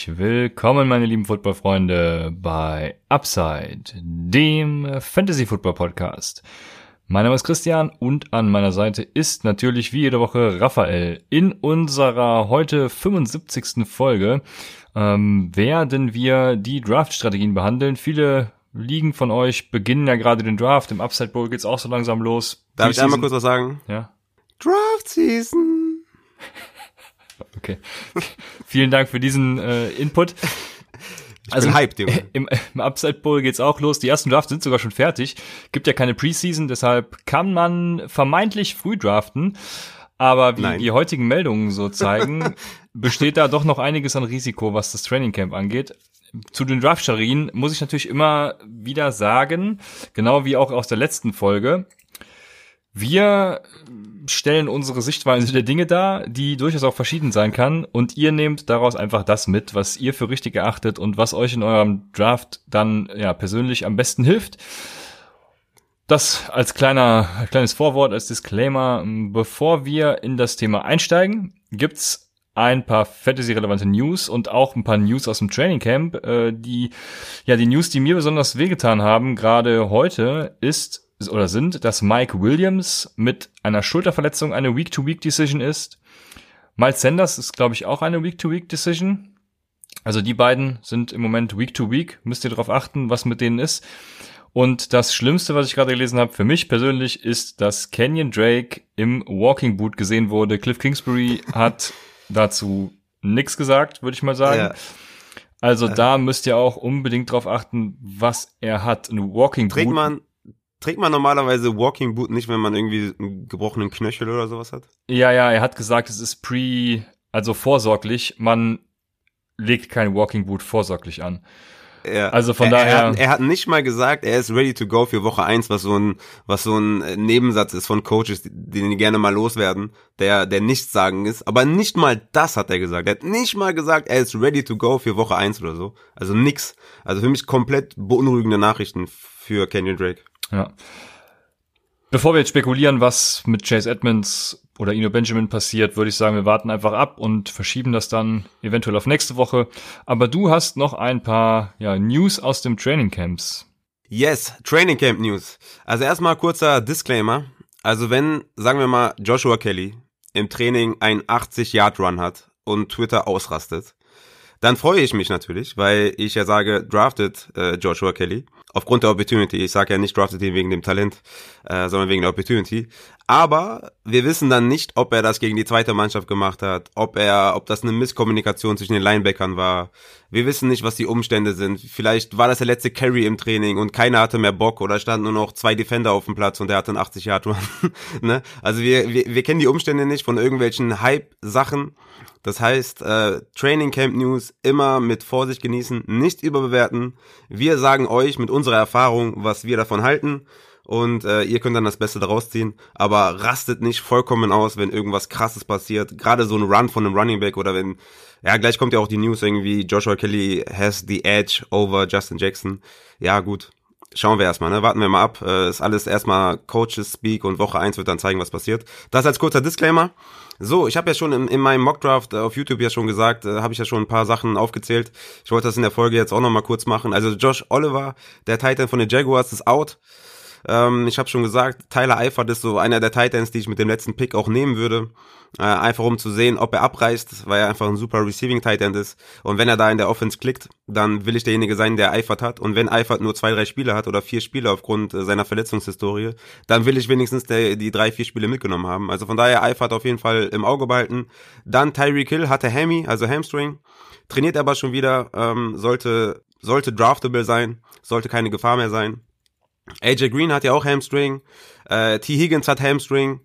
Herzlich willkommen, meine lieben Footballfreunde, bei Upside, dem Fantasy Football Podcast. Mein Name ist Christian und an meiner Seite ist natürlich wie jede Woche Raphael. In unserer heute 75. Folge ähm, werden wir die Draft-Strategien behandeln. Viele Ligen von euch beginnen ja gerade den Draft. Im Upside Bowl geht's auch so langsam los. Darf ich einmal kurz was sagen? Ja. Draft Season. Okay. Vielen Dank für diesen äh, Input. Ich also hyped, Junge. Im, Im Upside Bowl geht's auch los. Die ersten Drafts sind sogar schon fertig. Gibt ja keine Preseason, deshalb kann man vermeintlich früh draften. Aber wie Nein. die heutigen Meldungen so zeigen, besteht da doch noch einiges an Risiko, was das Training Camp angeht. Zu den Draft-Scharien muss ich natürlich immer wieder sagen, genau wie auch aus der letzten Folge, wir stellen unsere Sichtweise der Dinge dar, die durchaus auch verschieden sein kann. Und ihr nehmt daraus einfach das mit, was ihr für richtig erachtet und was euch in eurem Draft dann ja persönlich am besten hilft. Das als kleiner, kleines Vorwort, als Disclaimer. Bevor wir in das Thema einsteigen, gibt's ein paar Fantasy-relevante News und auch ein paar News aus dem Training Camp. Äh, die, ja, die News, die mir besonders wehgetan haben, gerade heute, ist oder sind, dass Mike Williams mit einer Schulterverletzung eine Week-to-Week-Decision ist. Miles Sanders ist, glaube ich, auch eine Week-to-Week-Decision. Also die beiden sind im Moment Week-to-Week. -week. Müsst ihr darauf achten, was mit denen ist. Und das Schlimmste, was ich gerade gelesen habe, für mich persönlich, ist, dass Kenyon Drake im Walking Boot gesehen wurde. Cliff Kingsbury hat dazu nichts gesagt, würde ich mal sagen. Ja. Also äh. da müsst ihr auch unbedingt drauf achten, was er hat. Ein Walking Boot. Trägt man, Trägt man normalerweise Walking Boot nicht, wenn man irgendwie einen gebrochenen Knöchel oder sowas hat? Ja, ja, er hat gesagt, es ist pre, also vorsorglich. Man legt kein Walking Boot vorsorglich an. Ja. Also von er, daher. Er hat, er hat, nicht mal gesagt, er ist ready to go für Woche eins, was so ein, was so ein äh, Nebensatz ist von Coaches, den die gerne mal loswerden, der, der nichts sagen ist. Aber nicht mal das hat er gesagt. Er hat nicht mal gesagt, er ist ready to go für Woche eins oder so. Also nix. Also für mich komplett beunruhigende Nachrichten für Kenyon Drake. Ja. Bevor wir jetzt spekulieren, was mit Chase Edmonds oder Ino Benjamin passiert, würde ich sagen, wir warten einfach ab und verschieben das dann eventuell auf nächste Woche. Aber du hast noch ein paar ja, News aus dem Training Camps. Yes, Training Camp News. Also erstmal kurzer Disclaimer. Also wenn, sagen wir mal, Joshua Kelly im Training einen 80-Yard-Run hat und Twitter ausrastet, dann freue ich mich natürlich, weil ich ja sage, drafted äh, Joshua Kelly aufgrund der Opportunity. Ich sage ja nicht drafted ihn wegen dem Talent, äh, sondern wegen der Opportunity. Aber wir wissen dann nicht, ob er das gegen die zweite Mannschaft gemacht hat, ob er, ob das eine Misskommunikation zwischen den Linebackern war. Wir wissen nicht, was die Umstände sind. Vielleicht war das der letzte Carry im Training und keiner hatte mehr Bock oder standen nur noch zwei Defender auf dem Platz und er hatte einen 80 Yard Run. ne? Also wir, wir, wir kennen die Umstände nicht von irgendwelchen Hype-Sachen. Das heißt, äh, Training Camp News immer mit Vorsicht genießen, nicht überbewerten. Wir sagen euch mit unserer Erfahrung, was wir davon halten und äh, ihr könnt dann das Beste daraus ziehen, aber rastet nicht vollkommen aus, wenn irgendwas krasses passiert, gerade so ein Run von einem Running Back oder wenn ja, gleich kommt ja auch die News irgendwie Joshua Kelly has the edge over Justin Jackson. Ja, gut, schauen wir erstmal, ne? Warten wir mal ab. Äh, ist alles erstmal Coaches Speak und Woche eins wird dann zeigen, was passiert. Das als kurzer Disclaimer. So, ich habe ja schon in, in meinem Mockdraft äh, auf YouTube ja schon gesagt, äh, habe ich ja schon ein paar Sachen aufgezählt. Ich wollte das in der Folge jetzt auch nochmal kurz machen. Also Josh Oliver, der Titan von den Jaguars, ist out. Ähm, ich habe schon gesagt, Tyler Eifert ist so einer der Titans, die ich mit dem letzten Pick auch nehmen würde. Äh, einfach um zu sehen, ob er abreißt, weil er einfach ein super Receiving Titan ist. Und wenn er da in der Offense klickt, dann will ich derjenige sein, der Eifert hat. Und wenn Eifert nur zwei, drei Spiele hat oder vier Spiele aufgrund äh, seiner Verletzungshistorie, dann will ich wenigstens der, die drei, vier Spiele mitgenommen haben. Also von daher Eifert auf jeden Fall im Auge behalten. Dann Tyreek Hill hatte Hammy, also Hamstring. Trainiert aber schon wieder, ähm, sollte, sollte draftable sein, sollte keine Gefahr mehr sein. AJ Green hat ja auch Hamstring. Äh, T. Higgins hat Hamstring.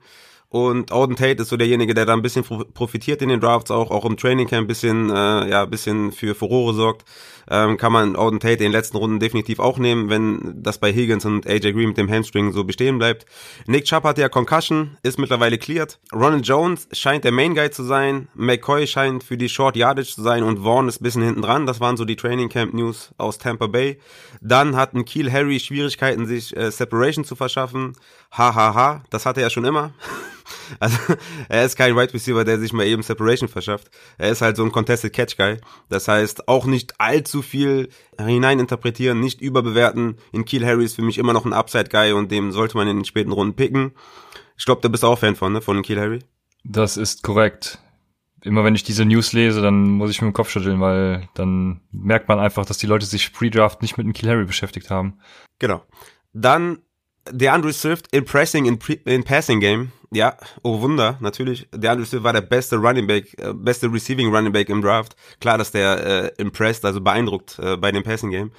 Und Auden Tate ist so derjenige, der da ein bisschen profitiert in den Drafts auch, auch im Training Camp ein bisschen, äh, ja, ein bisschen für Furore sorgt. Ähm, kann man Auden Tate in den letzten Runden definitiv auch nehmen, wenn das bei Higgins und AJ Green mit dem Hamstring so bestehen bleibt. Nick Chubb hat ja Concussion, ist mittlerweile cleared. Ronald Jones scheint der Main Guy zu sein. McCoy scheint für die Short Yardage zu sein und Vaughn ist ein bisschen hinten dran. Das waren so die Training Camp News aus Tampa Bay. Dann hatten Keel Harry Schwierigkeiten, sich äh, Separation zu verschaffen. Hahaha, ha, ha. das hatte er schon immer. Also er ist kein Wide Receiver, der sich mal eben Separation verschafft. Er ist halt so ein Contested Catch Guy. Das heißt, auch nicht allzu viel hineininterpretieren, nicht überbewerten. In Keel Harry ist für mich immer noch ein Upside Guy und dem sollte man in den späten Runden picken. Ich glaube, da bist du auch Fan von, ne? Von Keel Harry? Das ist korrekt. Immer wenn ich diese News lese, dann muss ich mir den Kopf schütteln, weil dann merkt man einfach, dass die Leute sich pre-draft nicht mit dem Kill Harry beschäftigt haben. Genau. Dann der Andrew Swift impressing in, in Passing Game. Ja, oh Wunder, natürlich. Der Swift war der beste Running Back, äh, beste Receiving Running Back im Draft. Klar, dass der äh, impressed, also beeindruckt äh, bei dem Passing Game.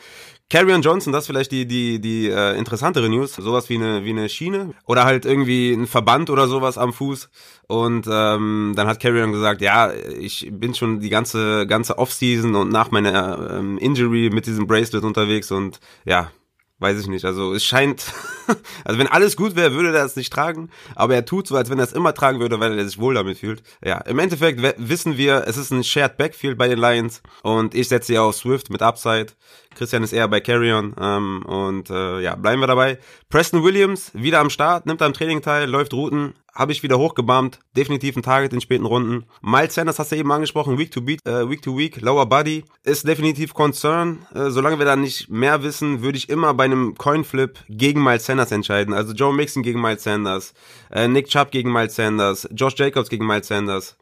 Carrion Johnson, das ist vielleicht die die die äh, interessantere News, sowas wie eine wie eine Schiene oder halt irgendwie ein Verband oder sowas am Fuß und ähm, dann hat Carrion gesagt, ja, ich bin schon die ganze ganze Offseason und nach meiner ähm, Injury mit diesem Bracelet unterwegs und ja, Weiß ich nicht. Also es scheint, also wenn alles gut wäre, würde er das nicht tragen, aber er tut so, als wenn er es immer tragen würde, weil er sich wohl damit fühlt. Ja, im Endeffekt wissen wir, es ist ein Shared Backfield bei den Lions und ich setze ja auf Swift mit Upside. Christian ist eher bei Carrion ähm, und äh, ja, bleiben wir dabei. Preston Williams wieder am Start, nimmt am Training teil, läuft Routen, habe ich wieder hochgebammt, definitiv ein Target in späten Runden. Miles Sanders hast du eben angesprochen, Week to Beat, äh, Week to Week, Lower Body ist definitiv Concern. Äh, solange wir da nicht mehr wissen, würde ich immer bei einem Coinflip gegen Miles Sanders entscheiden. Also Joe Mixon gegen Miles Sanders, äh, Nick Chubb gegen Miles Sanders, Josh Jacobs gegen Miles Sanders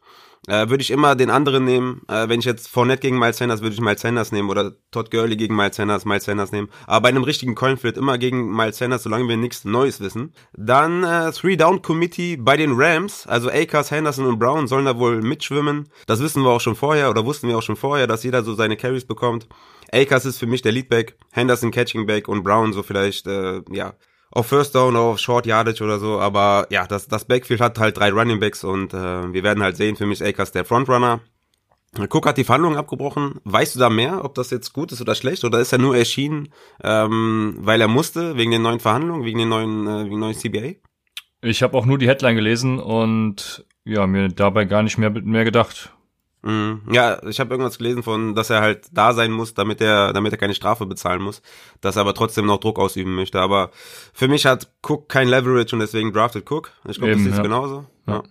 äh, würde ich immer den anderen nehmen. Äh, wenn ich jetzt Fournette gegen Miles Sanders, würde ich Miles Sanders nehmen oder Todd Gurley gegen Miles Sanders, Miles Sanders nehmen. Aber bei einem richtigen Coinflip immer gegen Miles Sanders, solange wir nichts Neues wissen. Dann äh, Three-Down-Committee bei den Rams, also Akers, Henderson und Brown sollen da wohl mitschwimmen. Das wissen wir auch schon vorher oder wussten wir auch schon vorher, dass jeder so seine Carries bekommt. Akers ist für mich der Leadback, Henderson Catching Back und Brown so vielleicht, äh, ja, auf First Down, auf Short Yardage oder so, aber ja, das, das Backfield hat halt drei Running Backs und äh, wir werden halt sehen, für mich ist Akers der Frontrunner. Cook hat die Verhandlungen abgebrochen. Weißt du da mehr, ob das jetzt gut ist oder schlecht? Oder ist er nur erschienen, ähm, weil er musste, wegen den neuen Verhandlungen, wegen den neuen, äh, wegen neuen CBA? Ich habe auch nur die Headline gelesen und ja, mir dabei gar nicht mehr, mehr gedacht. Mhm. Ja, ich habe irgendwas gelesen von, dass er halt da sein muss, damit er, damit er keine Strafe bezahlen muss, dass er aber trotzdem noch Druck ausüben möchte. Aber für mich hat Cook kein Leverage und deswegen drafted Cook. Ich glaube, das ist ja. genauso. Ja.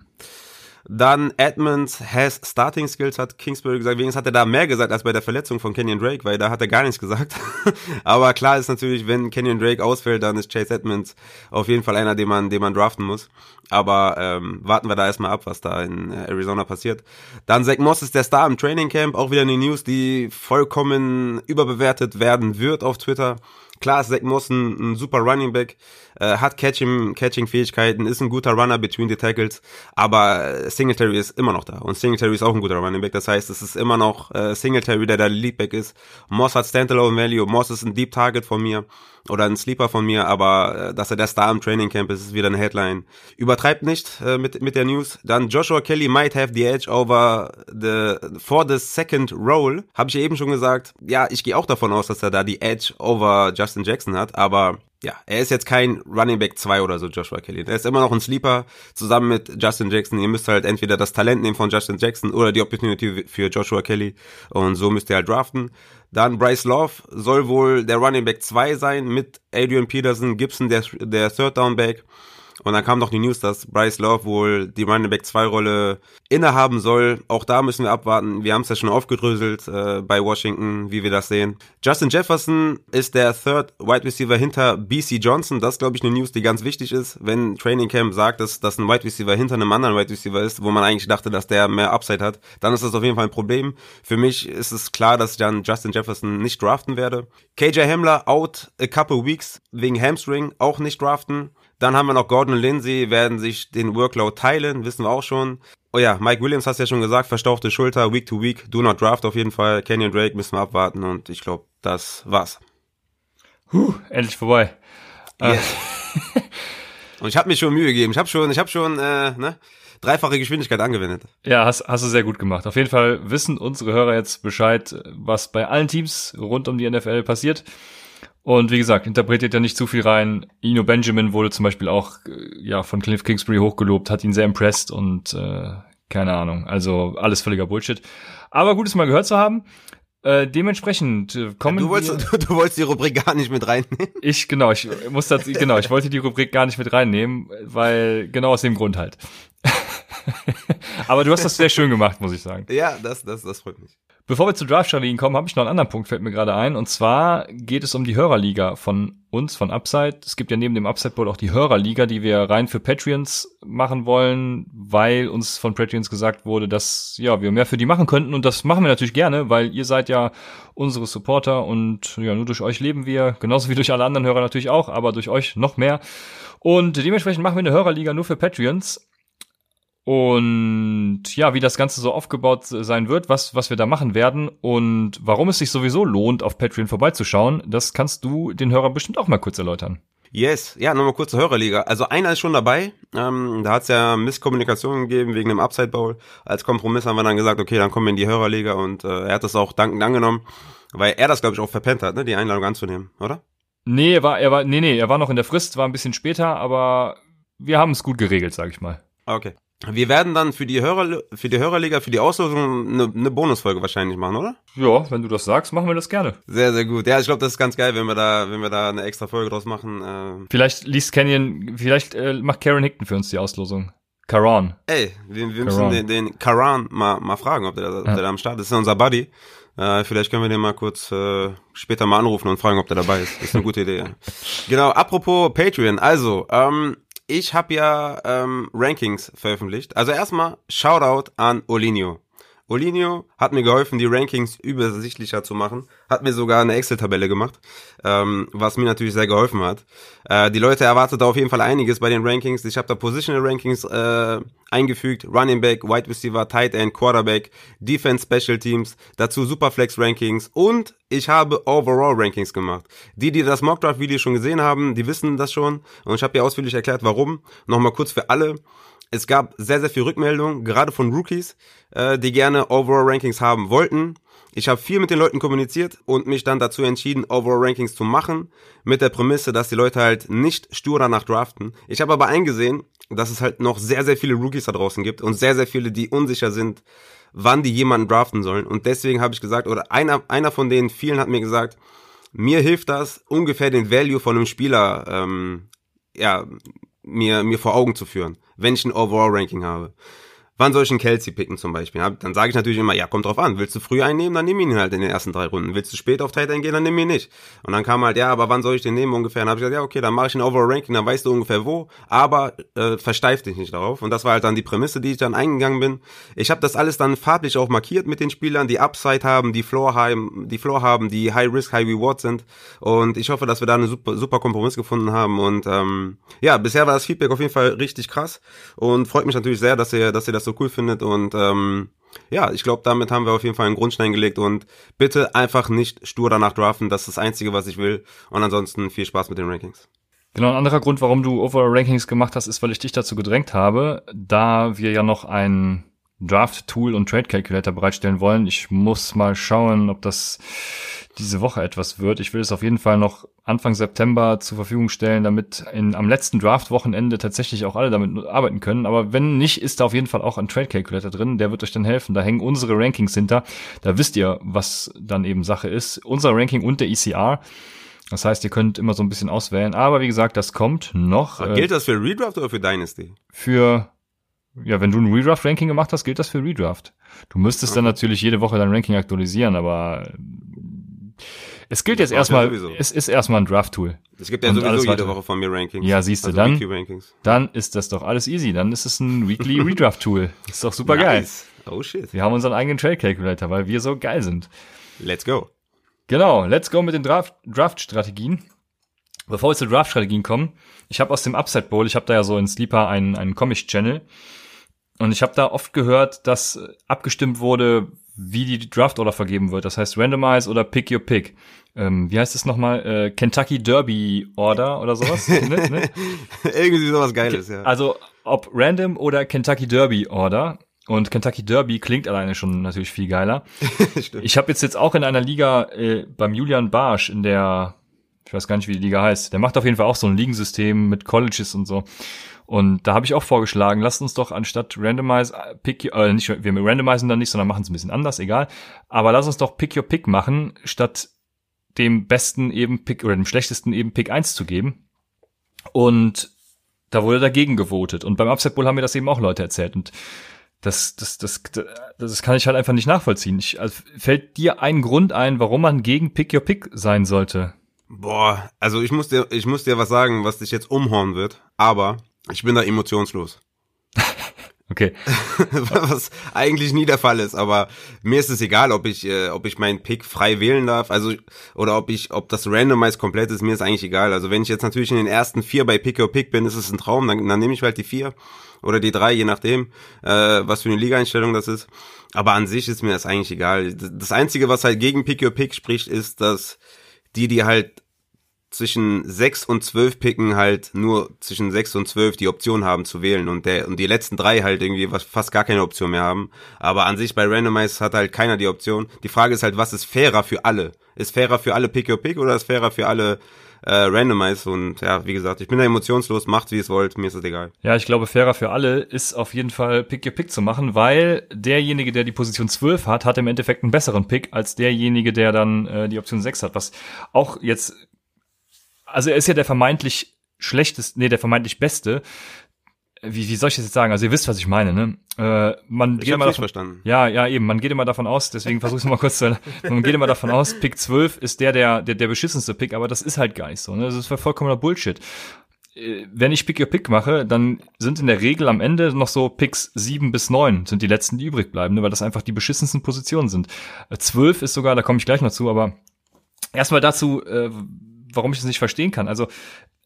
Dann Edmonds has Starting Skills, hat Kingsbury gesagt. Wenigstens hat er da mehr gesagt als bei der Verletzung von Kenyon Drake, weil da hat er gar nichts gesagt. Aber klar ist natürlich, wenn Kenyon Drake ausfällt, dann ist Chase Edmonds auf jeden Fall einer, den man, den man draften muss. Aber ähm, warten wir da erstmal ab, was da in äh, Arizona passiert. Dann Zach Moss ist der Star im Training Camp. Auch wieder eine News, die vollkommen überbewertet werden wird auf Twitter. Klar ist Zach Moss ein, ein super Running Back, äh, hat Catching, Catching-Fähigkeiten, ist ein guter Runner between the tackles, aber Singletary ist immer noch da und Singletary ist auch ein guter Running Back. Das heißt, es ist immer noch äh, Singletary, der der Leadback ist. Moss hat Standalone Value, Moss ist ein Deep Target von mir oder ein Sleeper von mir, aber äh, dass er der Star im Training Camp ist, ist wieder eine Headline. Übertreibt nicht äh, mit mit der News. Dann Joshua Kelly might have the edge over the for the second role. Habe ich ja eben schon gesagt. Ja, ich gehe auch davon aus, dass er da die Edge over Justin Jackson hat, aber ja, er ist jetzt kein Running Back 2 oder so, Joshua Kelly. Er ist immer noch ein Sleeper zusammen mit Justin Jackson. Ihr müsst halt entweder das Talent nehmen von Justin Jackson oder die Opportunity für Joshua Kelly. Und so müsst ihr halt draften. Dann Bryce Love soll wohl der Running Back 2 sein mit Adrian Peterson, Gibson der, der Third Down Back und dann kam noch die News, dass Bryce Love wohl die Running Back 2 Rolle innehaben soll. Auch da müssen wir abwarten. Wir haben es ja schon aufgedröselt äh, bei Washington, wie wir das sehen. Justin Jefferson ist der Third Wide Receiver hinter BC Johnson. Das glaube ich, eine News, die ganz wichtig ist. Wenn Training Camp sagt, dass, dass ein Wide Receiver hinter einem anderen Wide Receiver ist, wo man eigentlich dachte, dass der mehr Upside hat, dann ist das auf jeden Fall ein Problem. Für mich ist es klar, dass ich dann Justin Jefferson nicht draften werde. KJ Hamler out a couple weeks wegen Hamstring, auch nicht draften. Dann haben wir noch Gordon und Lindsay, werden sich den Workload teilen, wissen wir auch schon. Oh ja, Mike Williams hast ja schon gesagt, verstauchte Schulter, Week to Week, do not draft auf jeden Fall. Kenyon Drake müssen wir abwarten und ich glaube, das war's. Huh, endlich vorbei. Yes. Und ich habe mir schon Mühe gegeben. Ich habe schon, ich habe schon, äh, ne? dreifache Geschwindigkeit angewendet. Ja, hast, hast du sehr gut gemacht. Auf jeden Fall wissen unsere Hörer jetzt Bescheid, was bei allen Teams rund um die NFL passiert. Und wie gesagt, interpretiert ja nicht zu viel rein. Ino Benjamin wurde zum Beispiel auch äh, ja von Cliff Kingsbury hochgelobt, hat ihn sehr impressed und äh, keine Ahnung. Also alles völliger Bullshit. Aber gut, es mal gehört zu haben. Äh, dementsprechend äh, kommen du wolltest, wir, du, du wolltest die Rubrik gar nicht mit reinnehmen. Ich genau, ich muss das genau, ich wollte die Rubrik gar nicht mit reinnehmen, weil genau aus dem Grund halt. Aber du hast das sehr schön gemacht, muss ich sagen. Ja, das, das, das freut mich. Bevor wir zu Draft-Strategien kommen, habe ich noch einen anderen Punkt, fällt mir gerade ein. Und zwar geht es um die Hörerliga von uns, von Upside. Es gibt ja neben dem Upside Bowl auch die Hörerliga, die wir rein für Patreons machen wollen, weil uns von Patreons gesagt wurde, dass ja wir mehr für die machen könnten. Und das machen wir natürlich gerne, weil ihr seid ja unsere Supporter und ja, nur durch euch leben wir, genauso wie durch alle anderen Hörer natürlich auch, aber durch euch noch mehr. Und dementsprechend machen wir eine Hörerliga nur für Patreons. Und ja, wie das Ganze so aufgebaut sein wird, was, was wir da machen werden und warum es sich sowieso lohnt, auf Patreon vorbeizuschauen, das kannst du den Hörern bestimmt auch mal kurz erläutern. Yes, ja, nochmal kurz zur Hörerliga. Also einer ist schon dabei. Ähm, da hat es ja Misskommunikation gegeben wegen dem Upside Bowl. Als Kompromiss haben wir dann gesagt, okay, dann kommen wir in die Hörerliga und äh, er hat das auch dankend angenommen, weil er das, glaube ich, auch verpennt hat, ne, die Einladung anzunehmen, oder? Nee, er war, er war, nee, nee, er war noch in der Frist, war ein bisschen später, aber wir haben es gut geregelt, sag ich mal. Okay. Wir werden dann für die Hörer, für die Hörerliga, für die Auslosung eine, eine Bonusfolge wahrscheinlich machen, oder? Ja, wenn du das sagst, machen wir das gerne. Sehr, sehr gut. Ja, ich glaube, das ist ganz geil, wenn wir da, wenn wir da eine extra Folge draus machen. Äh. Vielleicht liest Canyon, vielleicht äh, macht Karen Hickton für uns die Auslosung. Karan. Ey, wir, wir müssen den, den Karan mal, mal fragen, ob der, ob ja. der da am Start ist. Das ist unser Buddy. Äh, vielleicht können wir den mal kurz äh, später mal anrufen und fragen, ob der dabei ist. Das ist eine gute Idee. genau, apropos Patreon. Also, ähm, ich habe ja ähm, Rankings veröffentlicht. Also erstmal Shoutout an Olinio. Olinio hat mir geholfen, die Rankings übersichtlicher zu machen, hat mir sogar eine Excel-Tabelle gemacht, ähm, was mir natürlich sehr geholfen hat. Äh, die Leute erwartet auf jeden Fall einiges bei den Rankings. Ich habe da Positional Rankings äh, eingefügt, Running Back, Wide Receiver, Tight End, Quarterback, Defense Special Teams, dazu Superflex Rankings und ich habe Overall Rankings gemacht. Die, die das Mockdraft Video schon gesehen haben, die wissen das schon und ich habe hier ausführlich erklärt, warum. Nochmal kurz für alle es gab sehr, sehr viel Rückmeldungen, gerade von Rookies, äh, die gerne Overall Rankings haben wollten. Ich habe viel mit den Leuten kommuniziert und mich dann dazu entschieden, Overall Rankings zu machen, mit der Prämisse, dass die Leute halt nicht stur danach draften. Ich habe aber eingesehen, dass es halt noch sehr, sehr viele Rookies da draußen gibt und sehr, sehr viele, die unsicher sind, wann die jemanden draften sollen. Und deswegen habe ich gesagt, oder einer, einer von den vielen hat mir gesagt, mir hilft das, ungefähr den Value von einem Spieler ähm, ja, mir, mir vor Augen zu führen, wenn ich ein Overall-Ranking habe wann soll ich einen Kelsey picken zum Beispiel? Dann sage ich natürlich immer, ja, kommt drauf an. Willst du früh einnehmen, dann nimm ihn halt in den ersten drei Runden. Willst du spät auf Tight gehen, dann nimm ihn nicht. Und dann kam halt, ja, aber wann soll ich den nehmen ungefähr? Dann habe ich gesagt, ja, okay, dann mache ich ein Overall Ranking, dann weißt du ungefähr wo, aber äh, versteif dich nicht darauf. Und das war halt dann die Prämisse, die ich dann eingegangen bin. Ich habe das alles dann farblich auch markiert mit den Spielern, die Upside haben, die Floor haben, die Floor haben, die High Risk, High Reward sind. Und ich hoffe, dass wir da einen super, super Kompromiss gefunden haben. Und ähm, ja, bisher war das Feedback auf jeden Fall richtig krass und freut mich natürlich sehr, dass ihr, dass ihr das so cool findet und ähm, ja, ich glaube, damit haben wir auf jeden Fall einen Grundstein gelegt und bitte einfach nicht stur danach draften. Das ist das Einzige, was ich will. Und ansonsten viel Spaß mit den Rankings. Genau, ein anderer Grund, warum du Overall Rankings gemacht hast, ist, weil ich dich dazu gedrängt habe, da wir ja noch ein Draft-Tool und Trade-Calculator bereitstellen wollen. Ich muss mal schauen, ob das diese Woche etwas wird. Ich will es auf jeden Fall noch Anfang September zur Verfügung stellen, damit in, am letzten Draft-Wochenende tatsächlich auch alle damit arbeiten können. Aber wenn nicht, ist da auf jeden Fall auch ein Trade Calculator drin. Der wird euch dann helfen. Da hängen unsere Rankings hinter. Da wisst ihr, was dann eben Sache ist. Unser Ranking und der ECR. Das heißt, ihr könnt immer so ein bisschen auswählen. Aber wie gesagt, das kommt noch. Äh, gilt das für Redraft oder für Dynasty? Für, ja, wenn du ein Redraft-Ranking gemacht hast, gilt das für Redraft. Du müsstest okay. dann natürlich jede Woche dein Ranking aktualisieren, aber es gilt jetzt erstmal, ja es ist erstmal ein Draft-Tool. Es gibt ja und sowieso jede Woche von mir Rankings. Ja, siehst du, also dann, dann ist das doch alles easy. Dann ist es ein Weekly Redraft-Tool. Ist doch super nice. geil. Oh shit. Wir haben unseren eigenen Trade Calculator, weil wir so geil sind. Let's go. Genau, let's go mit den Draft-Strategien. Bevor wir zu Draft-Strategien kommen, ich habe aus dem Upside Bowl, ich habe da ja so in Sleeper einen, einen Comic-Channel und ich habe da oft gehört, dass abgestimmt wurde, wie die Draft Order vergeben wird. Das heißt Randomize oder Pick Your Pick. Ähm, wie heißt es nochmal? Äh, Kentucky Derby Order oder sowas? ne, ne? Irgendwie sowas Geiles, ja. Also ob Random oder Kentucky Derby Order. Und Kentucky Derby klingt alleine schon natürlich viel geiler. ich habe jetzt jetzt auch in einer Liga äh, beim Julian Barsch in der, ich weiß gar nicht, wie die Liga heißt. Der macht auf jeden Fall auch so ein Ligensystem mit Colleges und so. Und da habe ich auch vorgeschlagen, lasst uns doch anstatt Randomize äh, Pick äh, nicht wir randomisen dann nicht, sondern machen es ein bisschen anders, egal. Aber lass uns doch Pick Your Pick machen, statt dem besten eben Pick oder dem schlechtesten eben Pick 1 zu geben. Und da wurde dagegen gewotet. Und beim Upset Bowl haben mir das eben auch Leute erzählt. Und das, das, das, das kann ich halt einfach nicht nachvollziehen. Ich, also fällt dir ein Grund ein, warum man gegen Pick Your Pick sein sollte? Boah, also ich muss dir, ich muss dir was sagen, was dich jetzt umhauen wird, aber ich bin da emotionslos. Okay. Was eigentlich nie der Fall ist, aber mir ist es egal, ob ich, äh, ob ich meinen Pick frei wählen darf, also oder ob ich, ob das Randomize komplett ist, mir ist eigentlich egal. Also wenn ich jetzt natürlich in den ersten vier bei Pick or Pick bin, ist es ein Traum, dann, dann nehme ich halt die vier oder die drei, je nachdem, äh, was für eine Liga-Einstellung das ist. Aber an sich ist mir das eigentlich egal. Das Einzige, was halt gegen Pick or Pick spricht, ist, dass die, die halt zwischen 6 und 12 picken halt nur zwischen 6 und 12 die Option haben zu wählen und der und die letzten drei halt irgendwie was, fast gar keine Option mehr haben. Aber an sich bei Randomize hat halt keiner die Option. Die Frage ist halt, was ist fairer für alle? Ist fairer für alle Pick your Pick oder ist fairer für alle äh, Randomize? Und ja, wie gesagt, ich bin da emotionslos, macht wie es wollt, mir ist es egal. Ja, ich glaube, fairer für alle ist auf jeden Fall Pick your Pick zu machen, weil derjenige, der die Position 12 hat, hat im Endeffekt einen besseren Pick als derjenige, der dann äh, die Option 6 hat, was auch jetzt also er ist ja der vermeintlich schlechteste, nee, der vermeintlich beste. Wie, wie soll ich das jetzt sagen? Also ihr wisst, was ich meine, ne? Äh, man ich geht immer davon, verstanden. Ja, ja, eben. Man geht immer davon aus, deswegen versuche ich es mal kurz zu. Man geht immer davon aus, Pick 12 ist der, der, der, der beschissenste Pick, aber das ist halt gar nicht so. Ne? Das ist vollkommener Bullshit. Äh, wenn ich Pick Your Pick mache, dann sind in der Regel am Ende noch so Picks 7 bis 9 sind die letzten, die übrig bleiben, ne? weil das einfach die beschissensten Positionen sind. 12 äh, ist sogar, da komme ich gleich noch zu, aber erstmal dazu, äh, warum ich das nicht verstehen kann. Also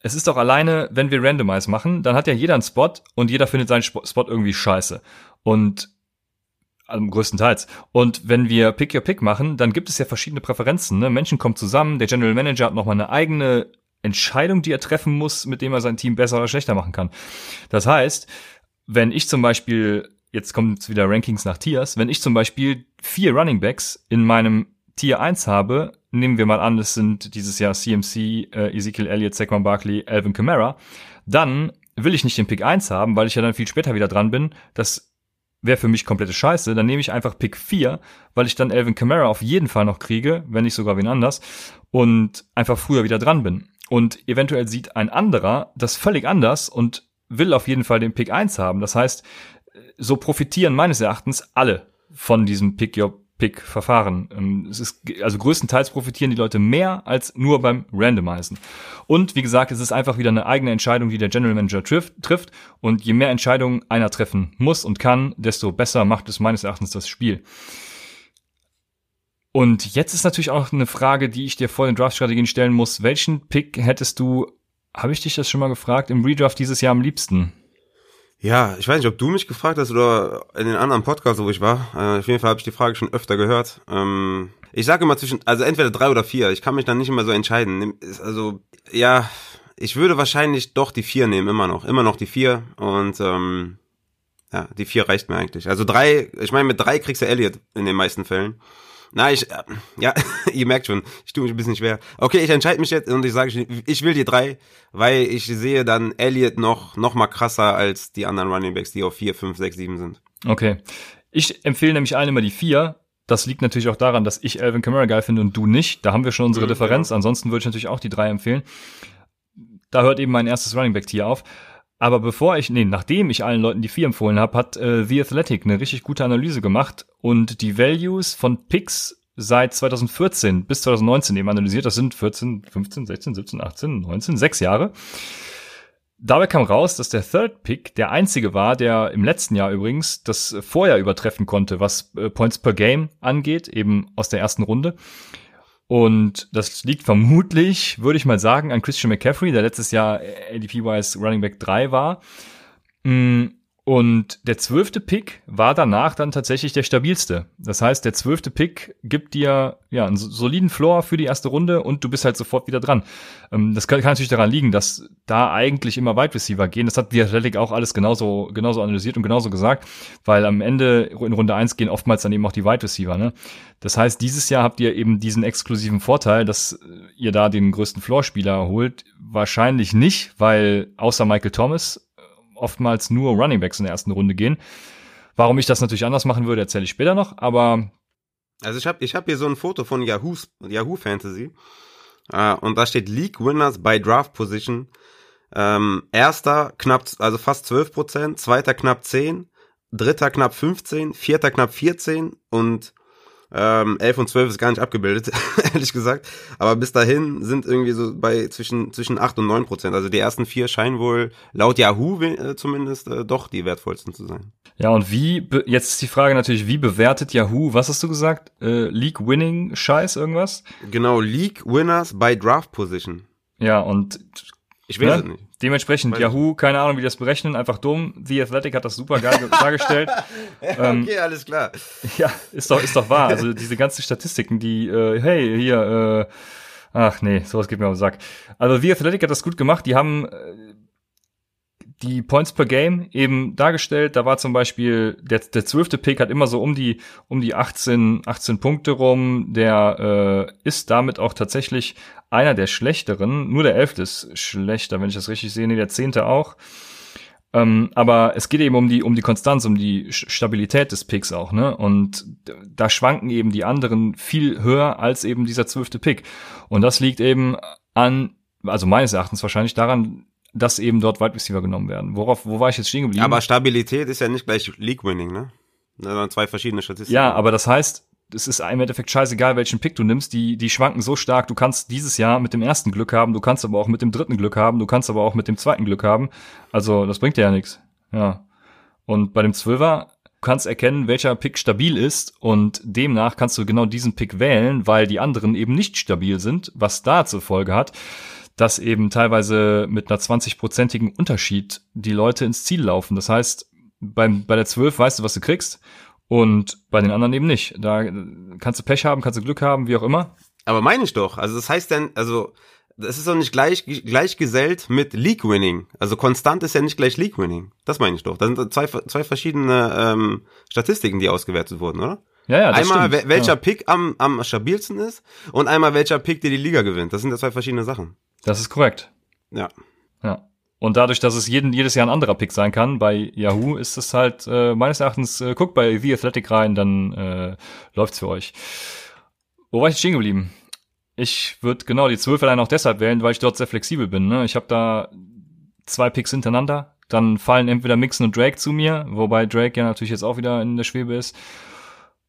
es ist doch alleine, wenn wir Randomize machen, dann hat ja jeder einen Spot und jeder findet seinen Spot irgendwie scheiße. Und also größtenteils. Und wenn wir Pick Your Pick machen, dann gibt es ja verschiedene Präferenzen. Ne? Menschen kommen zusammen, der General Manager hat nochmal eine eigene Entscheidung, die er treffen muss, mit dem er sein Team besser oder schlechter machen kann. Das heißt, wenn ich zum Beispiel, jetzt kommt wieder Rankings nach Tiers, wenn ich zum Beispiel vier Running Backs in meinem Tier 1 habe, nehmen wir mal an, es sind dieses Jahr CMC, äh, Ezekiel Elliott, Saquon Barkley, Alvin Kamara, dann will ich nicht den Pick 1 haben, weil ich ja dann viel später wieder dran bin. Das wäre für mich komplette Scheiße. Dann nehme ich einfach Pick 4, weil ich dann Alvin Kamara auf jeden Fall noch kriege, wenn nicht sogar wen anders, und einfach früher wieder dran bin. Und eventuell sieht ein anderer das völlig anders und will auf jeden Fall den Pick 1 haben. Das heißt, so profitieren meines Erachtens alle von diesem Pick Your Pick-Verfahren. Ähm, es ist, also größtenteils profitieren die Leute mehr als nur beim Randomisen. Und wie gesagt, es ist einfach wieder eine eigene Entscheidung, die der General Manager trifft, trifft. Und je mehr Entscheidungen einer treffen muss und kann, desto besser macht es meines Erachtens das Spiel. Und jetzt ist natürlich auch eine Frage, die ich dir vor den Draft-Strategien stellen muss. Welchen Pick hättest du, habe ich dich das schon mal gefragt, im Redraft dieses Jahr am liebsten? Ja, ich weiß nicht, ob du mich gefragt hast oder in den anderen Podcasts, wo ich war. Äh, auf jeden Fall habe ich die Frage schon öfter gehört. Ähm, ich sage immer zwischen, also entweder drei oder vier. Ich kann mich dann nicht immer so entscheiden. Also, ja, ich würde wahrscheinlich doch die vier nehmen, immer noch. Immer noch die vier. Und ähm, ja, die vier reicht mir eigentlich. Also drei, ich meine, mit drei kriegst du Elliot in den meisten Fällen. Na, ich, äh, ja, ihr merkt schon, ich tue mich ein bisschen schwer. Okay, ich entscheide mich jetzt und ich sage, ich will die drei, weil ich sehe dann Elliott noch, noch mal krasser als die anderen Running Backs, die auf vier, fünf, sechs, sieben sind. Okay. Ich empfehle nämlich allen immer die vier. Das liegt natürlich auch daran, dass ich Alvin Kamara geil finde und du nicht. Da haben wir schon unsere mhm, Differenz. Ja. Ansonsten würde ich natürlich auch die drei empfehlen. Da hört eben mein erstes Running Back Tier auf. Aber bevor ich, nee, nachdem ich allen Leuten die vier empfohlen habe, hat äh, The Athletic eine richtig gute Analyse gemacht und die Values von Picks seit 2014 bis 2019 eben analysiert. Das sind 14, 15, 16, 17, 18, 19, sechs Jahre. Dabei kam raus, dass der Third Pick der einzige war, der im letzten Jahr übrigens das Vorjahr übertreffen konnte, was äh, Points per Game angeht, eben aus der ersten Runde. Und das liegt vermutlich, würde ich mal sagen, an Christian McCaffrey, der letztes Jahr ADP-wise Running Back 3 war. Und der zwölfte Pick war danach dann tatsächlich der stabilste. Das heißt, der zwölfte Pick gibt dir ja einen soliden Floor für die erste Runde und du bist halt sofort wieder dran. Ähm, das kann, kann, natürlich daran liegen, dass da eigentlich immer Wide Receiver gehen. Das hat Athletic auch alles genauso, genauso analysiert und genauso gesagt, weil am Ende in Runde eins gehen oftmals dann eben auch die Wide Receiver. Ne? Das heißt, dieses Jahr habt ihr eben diesen exklusiven Vorteil, dass ihr da den größten Floor-Spieler holt. Wahrscheinlich nicht, weil außer Michael Thomas oftmals nur Runningbacks in der ersten Runde gehen. Warum ich das natürlich anders machen würde, erzähle ich später noch, aber also ich habe ich hab hier so ein Foto von Yahoo's, Yahoo Fantasy äh, und da steht League Winners by Draft Position. Ähm, erster knapp, also fast 12 Prozent, zweiter knapp 10, dritter knapp 15, vierter knapp 14 und ähm, 11 und 12 ist gar nicht abgebildet, ehrlich gesagt. Aber bis dahin sind irgendwie so bei zwischen, zwischen 8 und 9 Prozent. Also die ersten vier scheinen wohl laut Yahoo äh, zumindest äh, doch die wertvollsten zu sein. Ja, und wie, jetzt ist die Frage natürlich, wie bewertet Yahoo, was hast du gesagt? Äh, League Winning Scheiß irgendwas? Genau, League Winners by Draft Position. Ja, und ich weiß ne? es nicht. Dementsprechend weiß Yahoo, keine Ahnung, wie die das berechnen, einfach dumm. The Athletic hat das super geil dargestellt. ja, ähm, okay, alles klar. Ja, ist doch, ist doch wahr. Also diese ganzen Statistiken, die, äh, hey, hier, äh, ach nee, sowas geht mir auf den Sack. Also The Athletic hat das gut gemacht. Die haben äh, die Points per Game eben dargestellt. Da war zum Beispiel der, der zwölfte Pick hat immer so um die um die 18 18 Punkte rum. Der äh, ist damit auch tatsächlich einer der schlechteren. Nur der elfte ist schlechter, wenn ich das richtig sehe. Nee, der zehnte auch. Ähm, aber es geht eben um die um die Konstanz, um die Stabilität des Picks auch, ne? Und da schwanken eben die anderen viel höher als eben dieser zwölfte Pick. Und das liegt eben an, also meines Erachtens wahrscheinlich daran, dass eben dort Wide Receiver genommen werden. Worauf, wo war ich jetzt stehen geblieben? Aber Stabilität ist ja nicht gleich League Winning, ne? Das sind zwei verschiedene Statistiken. Ja, aber das heißt, es ist im Endeffekt scheißegal, welchen Pick du nimmst. Die, die schwanken so stark. Du kannst dieses Jahr mit dem ersten Glück haben, du kannst aber auch mit dem dritten Glück haben, du kannst aber auch mit dem zweiten Glück haben. Also, das bringt dir ja nichts. Ja. Und bei dem Zwölfer du kannst erkennen, welcher Pick stabil ist und demnach kannst du genau diesen Pick wählen, weil die anderen eben nicht stabil sind, was da zur Folge hat, dass eben teilweise mit einer 20-prozentigen Unterschied die Leute ins Ziel laufen. Das heißt, beim, bei der 12 weißt du, was du kriegst und bei den anderen eben nicht. Da kannst du Pech haben, kannst du Glück haben, wie auch immer. Aber meine ich doch. Also das heißt denn, also das ist doch nicht gleich gleichgesellt mit League Winning. Also konstant ist ja nicht gleich League Winning. Das meine ich doch. Das sind zwei, zwei verschiedene ähm, Statistiken, die ausgewertet wurden, oder? Ja, ja, das einmal stimmt. welcher ja. Pick am, am stabilsten ist und einmal welcher Pick, der die Liga gewinnt. Das sind ja zwei verschiedene Sachen. Das ist korrekt. Ja. Ja. Und dadurch, dass es jeden, jedes Jahr ein anderer Pick sein kann, bei Yahoo ist es halt äh, meines Erachtens, äh, guckt bei The Athletic rein, dann äh, läuft's für euch. Wo war ich stehen geblieben? Ich würde genau die 12 allein auch deshalb wählen, weil ich dort sehr flexibel bin. Ne? Ich habe da zwei Picks hintereinander, dann fallen entweder Mixon und Drake zu mir, wobei Drake ja natürlich jetzt auch wieder in der Schwebe ist.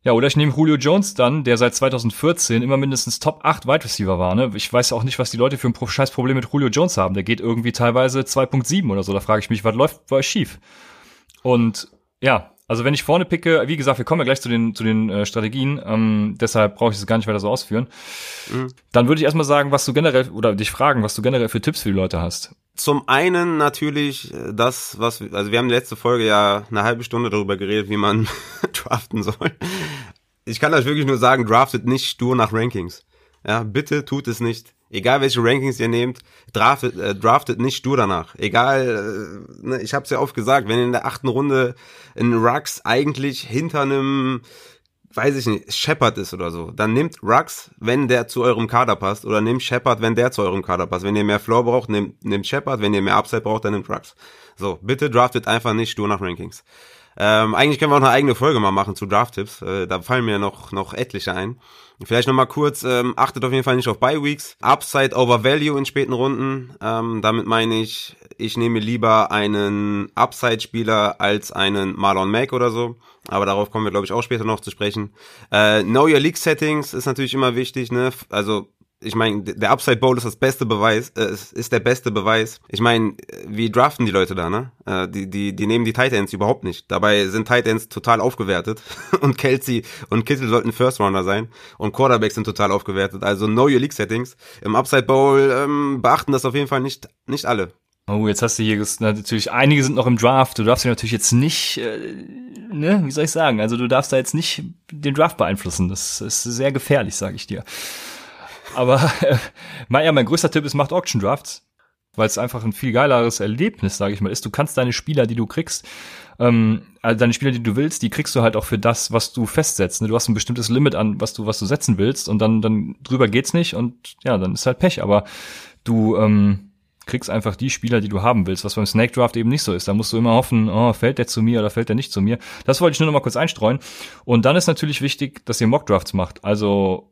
Ja, oder ich nehme Julio Jones dann, der seit 2014 immer mindestens Top 8 Wide Receiver war. Ne? Ich weiß auch nicht, was die Leute für ein scheiß Problem mit Julio Jones haben. Der geht irgendwie teilweise 2.7 oder so. Da frage ich mich, was läuft bei euch schief? Und ja, also wenn ich vorne picke, wie gesagt, wir kommen ja gleich zu den, zu den äh, Strategien, ähm, deshalb brauche ich es gar nicht weiter so ausführen. Mhm. Dann würde ich erstmal sagen, was du generell, oder dich fragen, was du generell für Tipps für die Leute hast. Zum einen natürlich äh, das, was, also wir haben letzte Folge ja eine halbe Stunde darüber geredet, wie man draften soll. Ich kann euch wirklich nur sagen, draftet nicht stur nach Rankings. Ja, bitte tut es nicht. Egal welche Rankings ihr nehmt, draftet, äh, draftet nicht stur danach. Egal, äh, ne, ich habe es ja oft gesagt, wenn in der achten Runde ein Rux eigentlich hinter einem, weiß ich nicht, Shepard ist oder so, dann nehmt Rux, wenn der zu eurem Kader passt, oder nehmt Shepard, wenn der zu eurem Kader passt. Wenn ihr mehr Floor braucht, nehmt, nehmt Shepard, wenn ihr mehr Upside braucht, dann nehmt Rux. So, bitte draftet einfach nicht stur nach Rankings. Ähm, eigentlich können wir auch eine eigene Folge mal machen zu Draft-Tipps. Äh, da fallen mir noch, noch etliche ein. Vielleicht nochmal kurz, ähm, achtet auf jeden Fall nicht auf Bye-Weeks. Upside over Value in späten Runden. Ähm, damit meine ich, ich nehme lieber einen Upside-Spieler als einen Marlon Mack oder so. Aber darauf kommen wir, glaube ich, auch später noch zu sprechen. Äh, know Your League Settings ist natürlich immer wichtig, ne? Also ich meine, der Upside Bowl ist das beste Beweis, äh, ist der beste Beweis. Ich meine, wie draften die Leute da, ne? Äh, die, die, die nehmen die Tight Ends überhaupt nicht. Dabei sind Tight Ends total aufgewertet und Kelsey und Kittel sollten First Rounder sein und Quarterbacks sind total aufgewertet. Also know your League Settings. Im Upside Bowl ähm, beachten das auf jeden Fall nicht, nicht alle. Oh, jetzt hast du hier natürlich, einige sind noch im Draft. Du darfst dich natürlich jetzt nicht, äh, ne, wie soll ich sagen? Also du darfst da jetzt nicht den Draft beeinflussen. Das ist sehr gefährlich, sage ich dir. Aber äh, mein, ja, mein größter Tipp ist, macht Auction Drafts, weil es einfach ein viel geileres Erlebnis, sage ich mal, ist. Du kannst deine Spieler, die du kriegst, ähm, also deine Spieler, die du willst, die kriegst du halt auch für das, was du festsetzt. Ne? Du hast ein bestimmtes Limit an, was du, was du setzen willst und dann, dann drüber geht's nicht und ja, dann ist halt Pech. Aber du ähm, kriegst einfach die Spieler, die du haben willst, was beim Snake Draft eben nicht so ist. Da musst du immer hoffen, oh, fällt der zu mir oder fällt der nicht zu mir. Das wollte ich nur noch mal kurz einstreuen. Und dann ist natürlich wichtig, dass ihr Mock Drafts macht. Also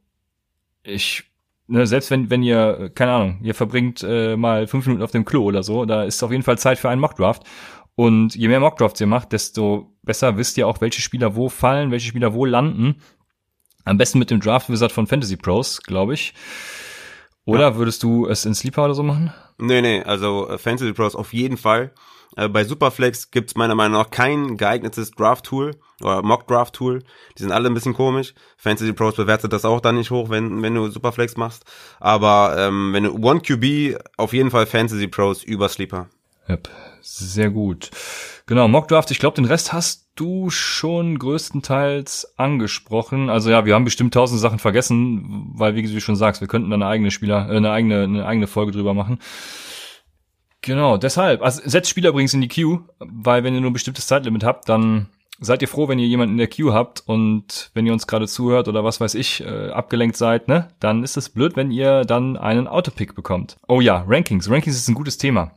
ich ne, selbst wenn, wenn ihr, keine Ahnung, ihr verbringt äh, mal fünf Minuten auf dem Klo oder so, da ist auf jeden Fall Zeit für einen Mockdraft. Und je mehr Mockdrafts ihr macht, desto besser wisst ihr auch, welche Spieler wo fallen, welche Spieler wo landen. Am besten mit dem Draft Wizard von Fantasy Pros, glaube ich. Oder ja. würdest du es in Sleeper oder so machen? Nee, nee, also äh, Fantasy Pros auf jeden Fall. Äh, bei Superflex gibt's meiner Meinung nach kein geeignetes Draft-Tool oder Mock-Draft-Tool. Die sind alle ein bisschen komisch. Fantasy Pros bewertet das auch dann nicht hoch, wenn, wenn du Superflex machst. Aber ähm, wenn du One QB, auf jeden Fall Fantasy Pros über Sleeper. Yep, sehr gut. Genau, Mockdraft, ich glaube, den Rest hast du schon größtenteils angesprochen. Also ja, wir haben bestimmt tausend Sachen vergessen, weil wie du schon sagst, wir könnten da eine eigene Spieler, äh, eine eigene, eine eigene Folge drüber machen. Genau, deshalb. Also setzt Spieler übrigens in die Queue, weil wenn ihr nur ein bestimmtes Zeitlimit habt, dann seid ihr froh, wenn ihr jemanden in der Queue habt und wenn ihr uns gerade zuhört oder was weiß ich, äh, abgelenkt seid, ne? Dann ist es blöd, wenn ihr dann einen Autopick bekommt. Oh ja, Rankings. Rankings ist ein gutes Thema.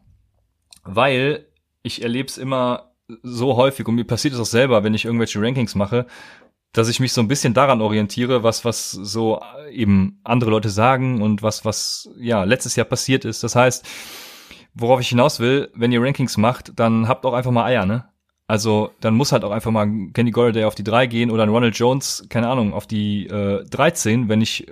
Weil ich erlebe es immer so häufig und mir passiert es auch selber, wenn ich irgendwelche Rankings mache, dass ich mich so ein bisschen daran orientiere, was, was so eben andere Leute sagen und was, was, ja, letztes Jahr passiert ist. Das heißt, worauf ich hinaus will, wenn ihr Rankings macht, dann habt auch einfach mal Eier, ne? Also dann muss halt auch einfach mal Kenny Golladay auf die 3 gehen oder ein Ronald Jones, keine Ahnung, auf die äh, 13, wenn ich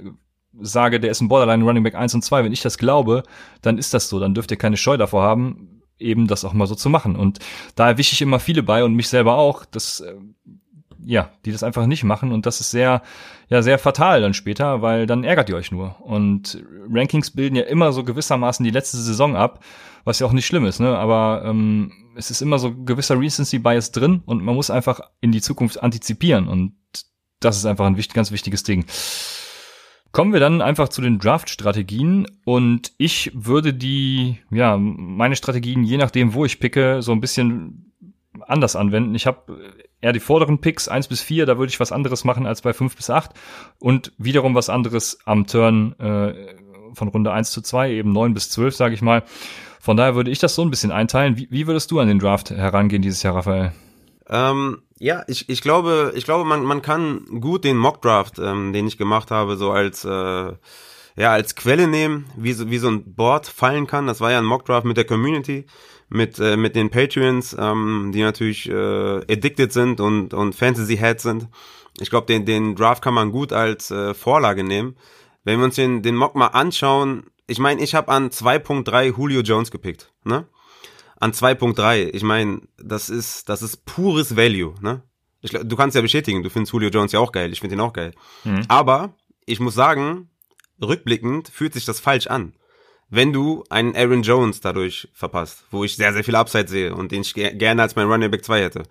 sage, der ist ein Borderline Running Back 1 und 2. Wenn ich das glaube, dann ist das so. Dann dürft ihr keine Scheu davor haben, eben das auch mal so zu machen. Und da erwische ich immer viele bei und mich selber auch, dass äh, ja, die das einfach nicht machen und das ist sehr, ja, sehr fatal dann später, weil dann ärgert ihr euch nur. Und Rankings bilden ja immer so gewissermaßen die letzte Saison ab, was ja auch nicht schlimm ist, ne? Aber ähm, es ist immer so gewisser Recency Bias drin und man muss einfach in die Zukunft antizipieren und das ist einfach ein wichtig, ganz wichtiges Ding. Kommen wir dann einfach zu den Draft-Strategien und ich würde die, ja, meine Strategien, je nachdem, wo ich picke, so ein bisschen anders anwenden. Ich habe eher die vorderen Picks, eins bis vier, da würde ich was anderes machen als bei fünf bis acht und wiederum was anderes am Turn äh, von Runde eins zu zwei, eben neun bis zwölf, sage ich mal. Von daher würde ich das so ein bisschen einteilen. Wie, wie würdest du an den Draft herangehen dieses Jahr, Raphael? Ähm, ja, ich, ich glaube, ich glaube, man, man kann gut den Mockdraft, ähm, den ich gemacht habe, so als äh, ja als Quelle nehmen, wie so, wie so ein Board fallen kann. Das war ja ein Mockdraft mit der Community mit, äh, mit den Patreons, ähm, die natürlich äh, addicted sind und, und Fantasy-Heads sind. Ich glaube, den, den Draft kann man gut als äh, Vorlage nehmen. Wenn wir uns den, den Mock mal anschauen, ich meine, ich habe an 2.3 Julio Jones gepickt, ne? An 2.3, ich meine, das ist, das ist pures Value, ne? Ich, du kannst ja bestätigen, du findest Julio Jones ja auch geil, ich finde ihn auch geil. Mhm. Aber ich muss sagen, rückblickend fühlt sich das falsch an wenn du einen Aaron Jones dadurch verpasst, wo ich sehr, sehr viel Upside sehe und den ich gerne als mein Running Back 2 hätte.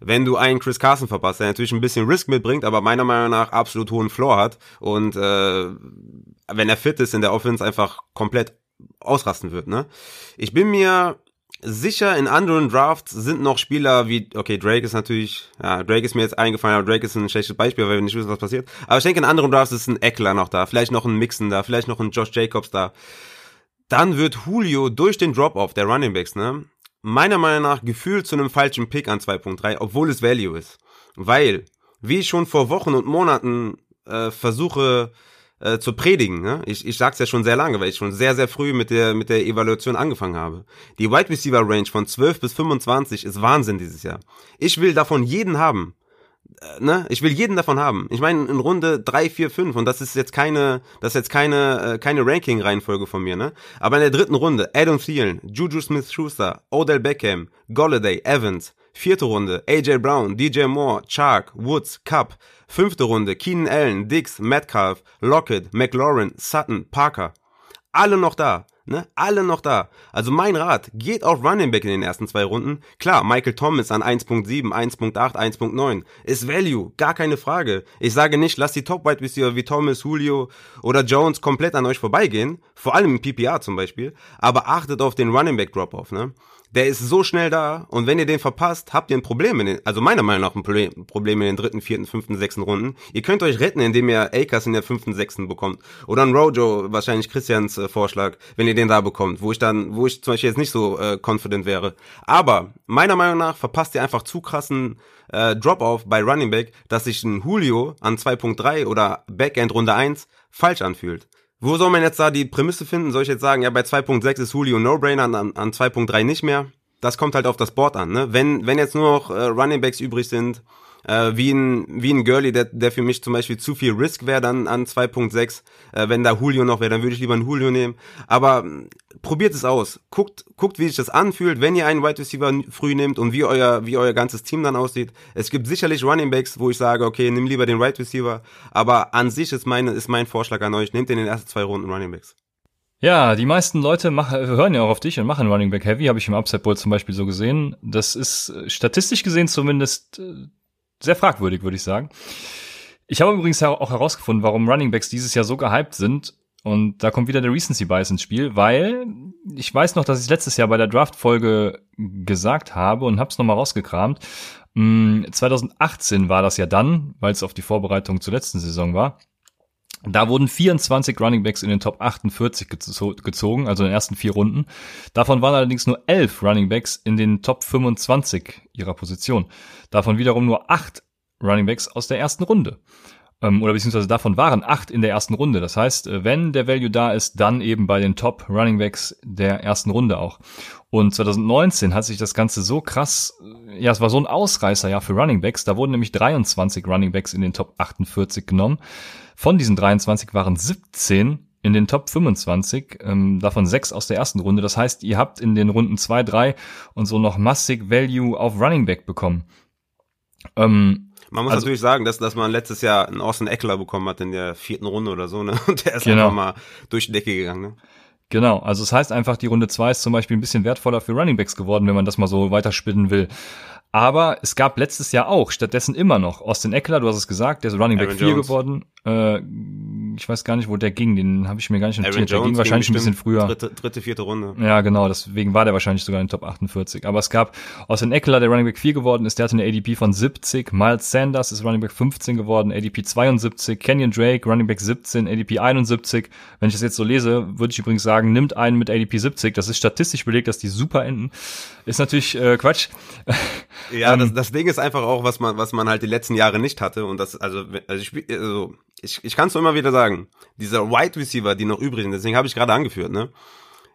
Wenn du einen Chris Carson verpasst, der natürlich ein bisschen Risk mitbringt, aber meiner Meinung nach absolut hohen Floor hat und äh, wenn er fit ist in der Offense einfach komplett ausrasten wird. Ne? Ich bin mir sicher, in anderen Drafts sind noch Spieler wie, okay, Drake ist natürlich, ja, Drake ist mir jetzt eingefallen, aber Drake ist ein schlechtes Beispiel, weil wir nicht wissen, was passiert. Aber ich denke, in anderen Drafts ist ein Eckler noch da, vielleicht noch ein Mixen da, vielleicht noch ein Josh Jacobs da dann wird Julio durch den Drop-Off der Running Backs, ne, meiner Meinung nach gefühlt zu einem falschen Pick an 2.3, obwohl es Value ist. Weil, wie ich schon vor Wochen und Monaten äh, versuche äh, zu predigen, ne? ich, ich sag's ja schon sehr lange, weil ich schon sehr, sehr früh mit der, mit der Evaluation angefangen habe. Die Wide Receiver Range von 12 bis 25 ist Wahnsinn dieses Jahr. Ich will davon jeden haben. Äh, ne, ich will jeden davon haben. Ich meine, in Runde 3, 4, 5 und das ist jetzt keine, das ist jetzt keine, äh, keine Ranking-Reihenfolge von mir, ne? Aber in der dritten Runde, Adam Thielen, Juju Smith-Schuster, Odell Beckham, Golladay, Evans. Vierte Runde, AJ Brown, DJ Moore, Chark, Woods, Cup. Fünfte Runde, Keenan Allen, Dix, Metcalf, Lockett, McLaurin, Sutton, Parker. Alle noch da. Ne? Alle noch da. Also mein Rat, geht auf Running Back in den ersten zwei Runden. Klar, Michael Thomas an 1.7, 1.8, 1.9 ist Value, gar keine Frage. Ich sage nicht, lasst die Top Wide Receiver wie Thomas, Julio oder Jones komplett an euch vorbeigehen, vor allem im PPR zum Beispiel, aber achtet auf den Running Back Drop-Off. Ne? Der ist so schnell da und wenn ihr den verpasst, habt ihr ein Problem in den, also meiner Meinung nach ein Problem in den dritten, vierten, fünften, sechsten Runden. Ihr könnt euch retten, indem ihr Akers in der fünften, sechsten bekommt. Oder ein Rojo, wahrscheinlich Christians äh, Vorschlag, wenn ihr den da bekommt, wo ich dann, wo ich zum Beispiel jetzt nicht so äh, confident wäre. Aber meiner Meinung nach verpasst ihr einfach zu krassen äh, Drop-off bei Running Back, dass sich ein Julio an 2.3 oder Backend Runde 1 falsch anfühlt. Wo soll man jetzt da die Prämisse finden? Soll ich jetzt sagen, ja, bei 2.6 ist Julio No-Brainer, an, an 2.3 nicht mehr? Das kommt halt auf das Board an. Ne? Wenn, wenn jetzt nur noch äh, Running Backs übrig sind, äh, wie ein wie ein Gurley, der der für mich zum Beispiel zu viel Risk wäre dann an 2.6. Äh, wenn da Julio noch wäre, dann würde ich lieber einen Julio nehmen. Aber äh, probiert es aus. Guckt guckt, wie sich das anfühlt, wenn ihr einen Wide Receiver früh nehmt und wie euer wie euer ganzes Team dann aussieht. Es gibt sicherlich Running Backs, wo ich sage, okay, nimm lieber den Wide Receiver. Aber an sich ist meine ist mein Vorschlag an euch, nehmt in den ersten zwei Runden Running Backs. Ja, die meisten Leute machen, hören ja auch auf dich und machen Running Back Heavy, habe ich im Upside Bowl zum Beispiel so gesehen. Das ist äh, statistisch gesehen zumindest äh, sehr fragwürdig, würde ich sagen. Ich habe übrigens auch herausgefunden, warum Running Backs dieses Jahr so gehypt sind. Und da kommt wieder der Recency Bias ins Spiel, weil ich weiß noch, dass ich letztes Jahr bei der Draft-Folge gesagt habe und habe es nochmal rausgekramt. 2018 hm, war das ja dann, weil es auf die Vorbereitung zur letzten Saison war. Da wurden 24 Running Backs in den Top 48 gezogen, also in den ersten vier Runden. Davon waren allerdings nur 11 Running Backs in den Top 25 ihrer Position. Davon wiederum nur acht Running Backs aus der ersten Runde. Ähm, oder beziehungsweise davon waren acht in der ersten Runde. Das heißt, äh, wenn der Value da ist, dann eben bei den Top Running Backs der ersten Runde auch. Und 2019 hat sich das Ganze so krass, äh, ja, es war so ein Ausreißer ja für Running Backs. Da wurden nämlich 23 Running Backs in den Top 48 genommen. Von diesen 23 waren 17 in den Top 25, ähm, davon sechs aus der ersten Runde. Das heißt, ihr habt in den Runden zwei, drei und so noch massig Value auf Running Back bekommen. Ähm, man muss also, natürlich sagen, dass, dass man letztes Jahr einen Austin Eckler bekommen hat in der vierten Runde oder so, ne? Und der ist genau. einfach mal durch die Decke gegangen, ne? Genau, also das heißt einfach, die Runde zwei ist zum Beispiel ein bisschen wertvoller für Running Backs geworden, wenn man das mal so weiterspinnen will. Aber es gab letztes Jahr auch stattdessen immer noch Austin Eckler, du hast es gesagt, der ist Running Back 4 geworden. Äh, ich weiß gar nicht, wo der ging, den habe ich mir gar nicht notiert. Der ging wahrscheinlich ein bisschen früher. Dritte, dritte, vierte Runde. Ja, genau, deswegen war der wahrscheinlich sogar in den Top 48. Aber es gab Austin Eckler, der Running Back 4 geworden ist, der hatte eine ADP von 70. Miles Sanders ist Running Back 15 geworden, ADP 72. Kenyon Drake, Running Back 17, ADP 71. Wenn ich das jetzt so lese, würde ich übrigens sagen, nimmt einen mit ADP 70. Das ist statistisch belegt, dass die super enden. Ist natürlich äh, Quatsch. Ja, das, ähm, das Ding ist einfach auch, was man, was man halt die letzten Jahre nicht hatte. Und das, also, also ich, also, ich, ich kann es immer wieder sagen. Dieser Wide Receiver, die noch übrig sind, deswegen habe ich gerade angeführt, ne?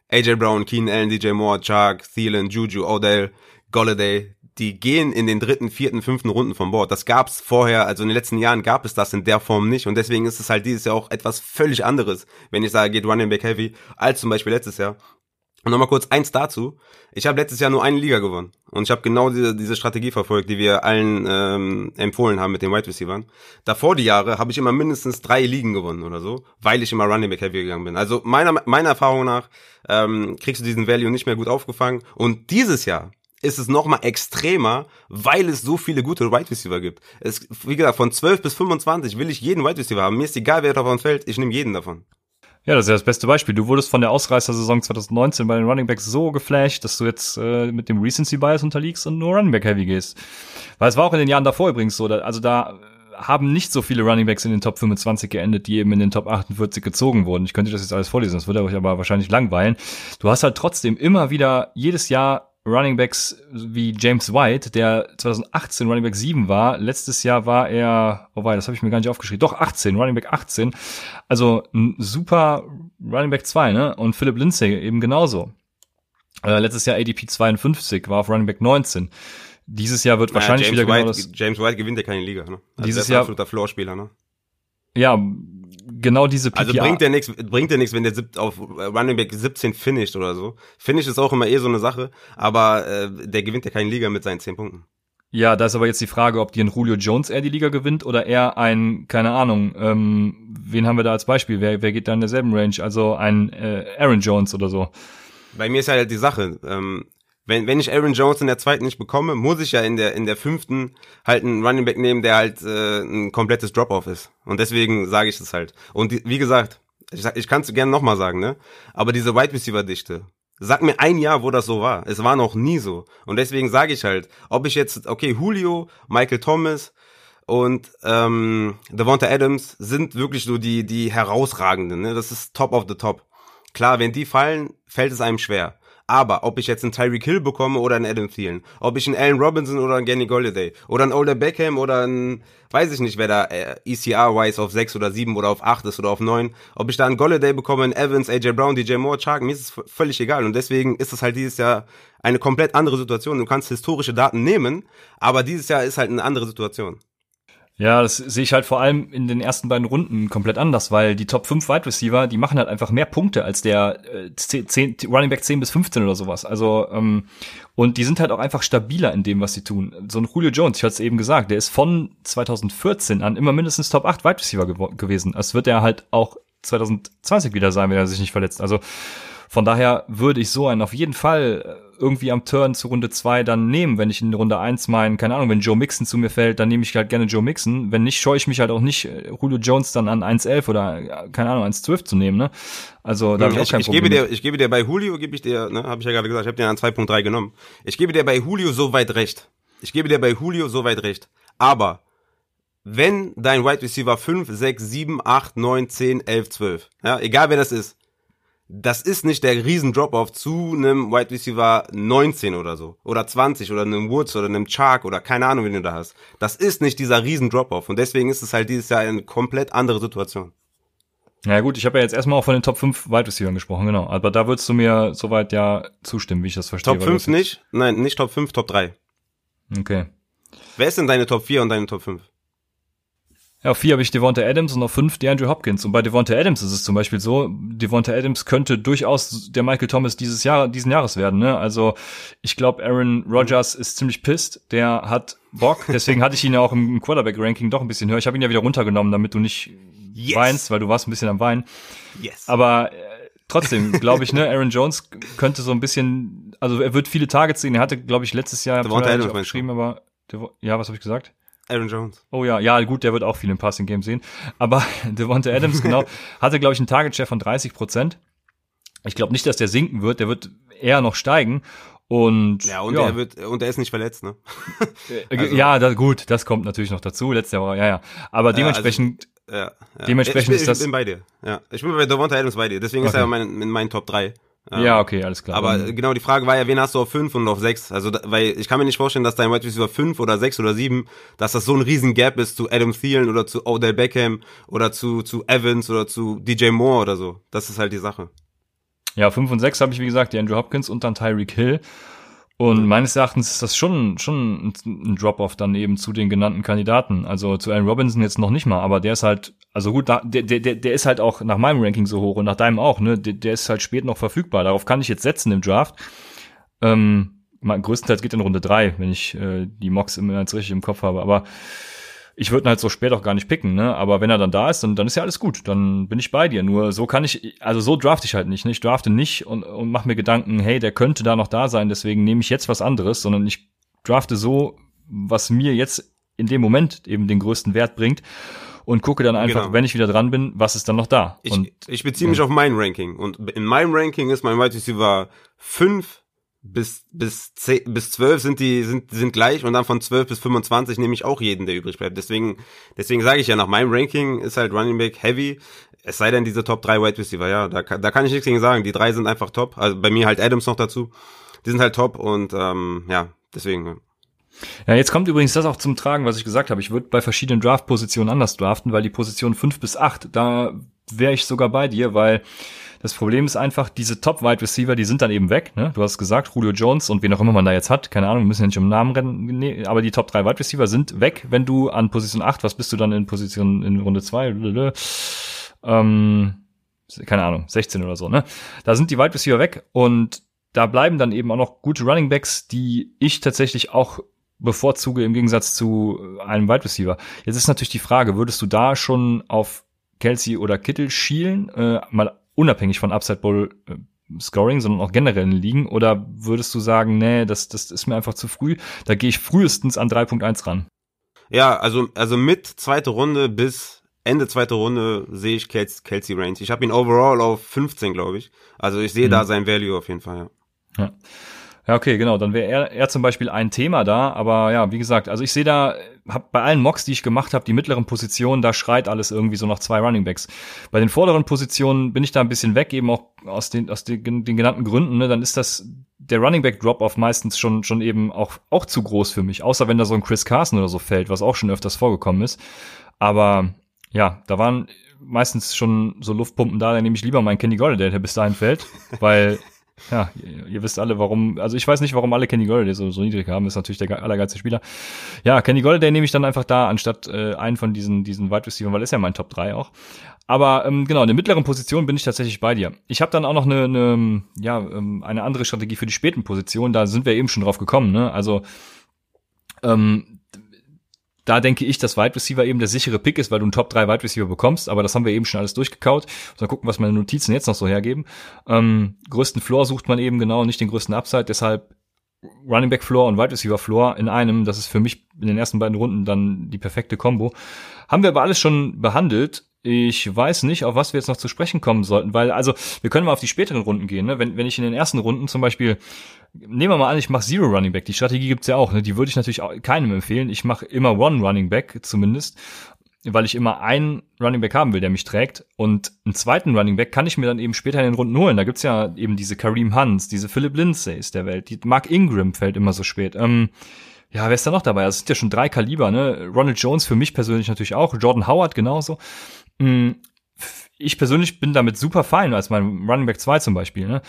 AJ Brown, Keenan Allen, DJ Moore, Chuck, Thielen, Juju, Odell, Golladay, die gehen in den dritten, vierten, fünften Runden vom Bord. Das gab's vorher, also in den letzten Jahren gab es das in der Form nicht und deswegen ist es halt dieses Jahr auch etwas völlig anderes, wenn ich sage, geht Running Back Heavy, als zum Beispiel letztes Jahr. Und nochmal kurz eins dazu. Ich habe letztes Jahr nur eine Liga gewonnen. Und ich habe genau diese, diese Strategie verfolgt, die wir allen ähm, empfohlen haben mit den Wide Receivers. Davor die Jahre habe ich immer mindestens drei Ligen gewonnen oder so, weil ich immer Running Back Heavy gegangen bin. Also meiner, meiner Erfahrung nach ähm, kriegst du diesen Value nicht mehr gut aufgefangen. Und dieses Jahr ist es nochmal extremer, weil es so viele gute Wide Receiver gibt. Es, wie gesagt, von 12 bis 25 will ich jeden Wide Receiver haben. Mir ist egal, wer davon fällt, ich nehme jeden davon. Ja, das ist ja das beste Beispiel. Du wurdest von der Ausreißersaison 2019 bei den Running Backs so geflasht, dass du jetzt äh, mit dem Recency Bias unterliegst und nur Running Back Heavy gehst. Weil es war auch in den Jahren davor übrigens so. Da, also da haben nicht so viele Running Backs in den Top 25 geendet, die eben in den Top 48 gezogen wurden. Ich könnte das jetzt alles vorlesen, das würde euch aber wahrscheinlich langweilen. Du hast halt trotzdem immer wieder jedes Jahr Running Backs wie James White, der 2018 Running Back 7 war. Letztes Jahr war er, oh wei, das habe ich mir gar nicht aufgeschrieben. Doch 18, Running Back 18. Also ein super Running Back 2, ne? Und Philip Lindsay eben genauso. Äh, letztes Jahr ADP 52, war auf Running Back 19. Dieses Jahr wird naja, wahrscheinlich James wieder genau White, genau das. James White gewinnt ja keine Liga, ne? Also dieses Jahr absoluter Floorspieler, ne? Ja, genau diese PPA. Also bringt der nichts, bringt der nichts, wenn der auf Running Back 17 finisht oder so. Finish ist auch immer eh so eine Sache, aber äh, der gewinnt ja keine Liga mit seinen 10 Punkten. Ja, da ist aber jetzt die Frage, ob dir ein Julio Jones eher die Liga gewinnt oder eher ein, keine Ahnung, ähm, wen haben wir da als Beispiel? Wer, wer geht da in derselben Range? Also ein äh, Aaron Jones oder so. Bei mir ist halt die Sache, ähm, wenn, wenn ich Aaron Jones in der zweiten nicht bekomme, muss ich ja in der, in der fünften halt einen Running Back nehmen, der halt äh, ein komplettes Drop-Off ist. Und deswegen sage ich das halt. Und die, wie gesagt, ich, ich kann es gerne nochmal sagen, ne? Aber diese Wide Receiver-Dichte, Sag mir ein Jahr, wo das so war. Es war noch nie so. Und deswegen sage ich halt, ob ich jetzt, okay, Julio, Michael Thomas und ähm, Devonta Adams sind wirklich so die, die herausragenden. Ne? Das ist top of the top. Klar, wenn die fallen, fällt es einem schwer. Aber ob ich jetzt einen Tyreek Hill bekomme oder einen Adam Thielen, ob ich einen Allen Robinson oder einen Kenny Golladay oder einen Older Beckham oder einen, weiß ich nicht, wer da äh, ECR-wise auf 6 oder 7 oder auf 8 ist oder auf 9, ob ich da einen Golladay bekomme, einen Evans, AJ Brown, DJ Moore, Chark, mir ist es völlig egal. Und deswegen ist es halt dieses Jahr eine komplett andere Situation. Du kannst historische Daten nehmen, aber dieses Jahr ist halt eine andere Situation. Ja, das sehe ich halt vor allem in den ersten beiden Runden komplett anders, weil die Top 5 Wide Receiver, die machen halt einfach mehr Punkte als der äh, 10, Running Back 10 bis 15 oder sowas. Also, ähm, und die sind halt auch einfach stabiler in dem, was sie tun. So ein Julio Jones, ich hatte es eben gesagt, der ist von 2014 an immer mindestens Top 8 Wide Receiver gew gewesen. Das wird er halt auch 2020 wieder sein, wenn er sich nicht verletzt. Also, von daher würde ich so einen auf jeden Fall äh, irgendwie am Turn zu Runde 2 dann nehmen, wenn ich in Runde 1 meinen, keine Ahnung, wenn Joe Mixon zu mir fällt, dann nehme ich halt gerne Joe Mixon. Wenn nicht, scheue ich mich halt auch nicht, äh, Julio Jones dann an 1.11 oder, keine Ahnung, 1.12 zu nehmen, ne? Also da hm, ich auch kein ich, Problem. Gebe dir, ich gebe dir bei Julio, gebe ich dir, ne, habe ich ja gerade gesagt, ich habe dir an 2.3 genommen. Ich gebe dir bei Julio so weit recht. Ich gebe dir bei Julio so weit recht. Aber wenn dein Wide Receiver 5, 6, 7, 8, 9, 10, 11, 12, ja, egal wer das ist, das ist nicht der riesen Drop-off zu einem Wide Receiver 19 oder so. Oder 20 oder einem Woods oder einem Chark oder keine Ahnung, wen du da hast. Das ist nicht dieser riesen Drop-off. Und deswegen ist es halt dieses Jahr eine komplett andere Situation. Na ja, gut, ich habe ja jetzt erstmal auch von den Top 5 Wide Receivers gesprochen, genau. Aber da würdest du mir soweit ja zustimmen, wie ich das verstehe. Top 5 nicht? Nein, nicht Top 5, Top 3. Okay. Wer ist denn deine Top 4 und deine Top 5? Ja, auf vier habe ich Devonta Adams und auf fünf DeAndre Hopkins. Und bei Devonta Adams ist es zum Beispiel so, Devonta Adams könnte durchaus der Michael Thomas dieses Jahr, diesen Jahres werden. Ne? Also ich glaube, Aaron Rodgers ist ziemlich pisst. Der hat Bock. Deswegen hatte ich ihn ja auch im Quarterback-Ranking doch ein bisschen höher. Ich habe ihn ja wieder runtergenommen, damit du nicht yes. weinst, weil du warst ein bisschen am Weinen. Yes. Aber äh, trotzdem, glaube ich, ne, Aaron Jones könnte so ein bisschen, also er wird viele Targets sehen. Er hatte, glaube ich, letztes Jahr Devonta Adams geschrieben, aber ja, was habe ich gesagt? Aaron Jones. Oh ja, ja, gut, der wird auch viel im Passing Game sehen. Aber Devonta Adams, genau, hatte, glaube ich, einen Target Share von 30 Prozent. Ich glaube nicht, dass der sinken wird. Der wird eher noch steigen. Und ja, und ja. er wird und er ist nicht verletzt, ne? Äh, also. Ja, da, gut, das kommt natürlich noch dazu. Letztes Jahr, ja, ja. Aber dementsprechend, ja, also, ja, dementsprechend ich, ich, ist das. Ich bin bei dir. Ja, ich bin bei Devonta Adams bei dir. Deswegen okay. ist er mein, in meinen Top 3. Ja, okay, alles klar. Aber genau, die Frage war ja, wen hast du auf 5 und auf 6? Also, weil ich kann mir nicht vorstellen, dass dein Wide Receiver 5 oder 6 oder 7, dass das so ein riesen Gap ist zu Adam Thielen oder zu Odell Beckham oder zu, zu Evans oder zu DJ Moore oder so. Das ist halt die Sache. Ja, 5 und 6 habe ich, wie gesagt, die Andrew Hopkins und dann Tyreek Hill. Und meines Erachtens ist das schon, schon ein Drop-off dann eben zu den genannten Kandidaten. Also zu Allen Robinson jetzt noch nicht mal, aber der ist halt, also gut, der, der, der ist halt auch nach meinem Ranking so hoch und nach deinem auch, ne? Der, der ist halt spät noch verfügbar. Darauf kann ich jetzt setzen im Draft. Ähm, größtenteils geht in Runde drei, wenn ich äh, die Mocks immer jetzt richtig im Kopf habe. Aber ich würde ihn halt so spät auch gar nicht picken, ne? Aber wenn er dann da ist, dann, dann ist ja alles gut. Dann bin ich bei dir. Nur so kann ich, also so draft ich halt nicht. Ne? Ich drafte nicht und, und mache mir Gedanken, hey, der könnte da noch da sein, deswegen nehme ich jetzt was anderes, sondern ich drafte so, was mir jetzt in dem Moment eben den größten Wert bringt und gucke dann einfach, genau. wenn ich wieder dran bin, was ist dann noch da. Ich, und, ich beziehe mich auf mein Ranking und in meinem Ranking ist mein Wide Receiver 5 bis bis 10, bis 12 sind die sind sind gleich und dann von 12 bis 25 nehme ich auch jeden, der übrig bleibt. Deswegen deswegen sage ich ja nach meinem Ranking ist halt Running Back heavy. Es sei denn diese Top 3 Wide Receiver, ja, da da kann ich nichts gegen sagen. Die drei sind einfach top. Also bei mir halt Adams noch dazu. Die sind halt top und ähm, ja, deswegen ja, jetzt kommt übrigens das auch zum Tragen, was ich gesagt habe. Ich würde bei verschiedenen Draft-Positionen anders draften, weil die Position 5 bis 8, da wäre ich sogar bei dir, weil das Problem ist einfach, diese Top-Wide Receiver, die sind dann eben weg. Ne? Du hast gesagt, Julio Jones und wen auch immer man da jetzt hat, keine Ahnung, wir müssen ja nicht um Namen rennen, nee, aber die Top 3 Wide Receiver sind weg, wenn du an Position 8, was bist du dann in Position in Runde 2? Ähm, keine Ahnung, 16 oder so, ne? Da sind die Wide Receiver weg und da bleiben dann eben auch noch gute Running Backs, die ich tatsächlich auch bevorzuge im Gegensatz zu einem Wide Receiver. Jetzt ist natürlich die Frage, würdest du da schon auf Kelsey oder Kittel schielen, äh, mal unabhängig von Upside Bowl äh, Scoring, sondern auch generell in Ligen? Oder würdest du sagen, nee, das, das ist mir einfach zu früh, da gehe ich frühestens an 3.1 ran? Ja, also, also mit zweite Runde bis Ende zweite Runde sehe ich Kelsey Range. Ich habe ihn overall auf 15, glaube ich. Also ich sehe mhm. da sein Value auf jeden Fall, ja. Ja. Ja, okay, genau. Dann wäre er, er zum Beispiel ein Thema da. Aber ja, wie gesagt, also ich sehe da, hab bei allen Mocks, die ich gemacht habe, die mittleren Positionen, da schreit alles irgendwie so nach zwei Running Backs. Bei den vorderen Positionen bin ich da ein bisschen weg, eben auch aus den, aus den, den genannten Gründen. Ne? Dann ist das der Running Back Drop-off meistens schon, schon eben auch, auch zu groß für mich. Außer wenn da so ein Chris Carson oder so fällt, was auch schon öfters vorgekommen ist. Aber ja, da waren meistens schon so Luftpumpen da, dann nehme ich lieber meinen Kenny Golladay, der bis dahin fällt, weil ja, ihr, ihr, wisst alle, warum, also ich weiß nicht, warum alle Kenny Golladay so, so niedrig haben, ist natürlich der allergeilste Spieler. Ja, Kenny Golladay nehme ich dann einfach da, anstatt äh, einen von diesen, diesen Wide Receiver, weil ist ja mein Top 3 auch. Aber ähm, genau, in der mittleren Position bin ich tatsächlich bei dir. Ich habe dann auch noch eine, eine, ja, ähm, eine andere Strategie für die späten Positionen, da sind wir eben schon drauf gekommen, ne? Also ähm, da denke ich, dass Wide Receiver eben der sichere Pick ist, weil du einen Top 3 Wide Receiver bekommst, aber das haben wir eben schon alles durchgekaut. Mal gucken, was meine Notizen jetzt noch so hergeben. Ähm, größten Floor sucht man eben genau, nicht den größten Upside, deshalb Running Back Floor und Wide Receiver Floor in einem, das ist für mich in den ersten beiden Runden dann die perfekte Combo. Haben wir aber alles schon behandelt. Ich weiß nicht, auf was wir jetzt noch zu sprechen kommen sollten, weil, also, wir können mal auf die späteren Runden gehen, ne? Wenn, wenn ich in den ersten Runden zum Beispiel, nehmen wir mal an, ich mache Zero Running Back, die Strategie gibt's ja auch, ne? Die würde ich natürlich auch keinem empfehlen. Ich mache immer One Running Back zumindest, weil ich immer einen Running Back haben will, der mich trägt. Und einen zweiten Running Back kann ich mir dann eben später in den Runden holen. Da gibt's ja eben diese Kareem Hunts, diese Philip Lindsays der Welt, die Mark Ingram fällt immer so spät. Ähm, ja, wer ist da noch dabei? Also, es sind ja schon drei Kaliber, ne? Ronald Jones für mich persönlich natürlich auch, Jordan Howard genauso. Mm, ich persönlich bin damit super fein, als mein Running Back 2 zum Beispiel. Ne?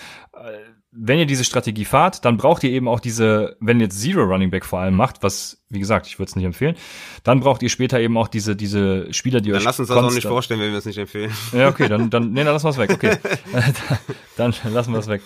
Wenn ihr diese Strategie fahrt, dann braucht ihr eben auch diese, wenn ihr jetzt Zero Running Back vor allem macht, was, wie gesagt, ich würde es nicht empfehlen, dann braucht ihr später eben auch diese, diese Spieler, die dann euch. Dann lass uns das auch nicht vorstellen, wenn wir es nicht empfehlen. Ja, okay, dann, dann, nee, dann lassen wir es weg, okay. dann lassen wir es weg.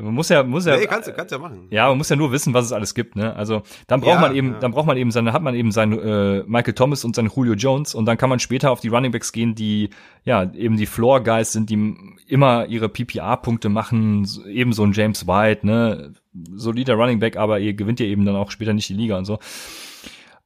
Man muss ja, muss ja. Nee, kannst, kannst ja machen. Ja, man muss ja nur wissen, was es alles gibt, ne? Also, dann braucht ja, man eben, ja. dann braucht man eben seine, hat man eben seinen äh, Michael Thomas und seinen Julio Jones und dann kann man später auf die Running Backs gehen, die ja eben die Floor Guys sind, die immer ihre PPA-Punkte machen, eben so ein James White, ne? Solider Running Back, aber ihr gewinnt ja eben dann auch später nicht die Liga und so.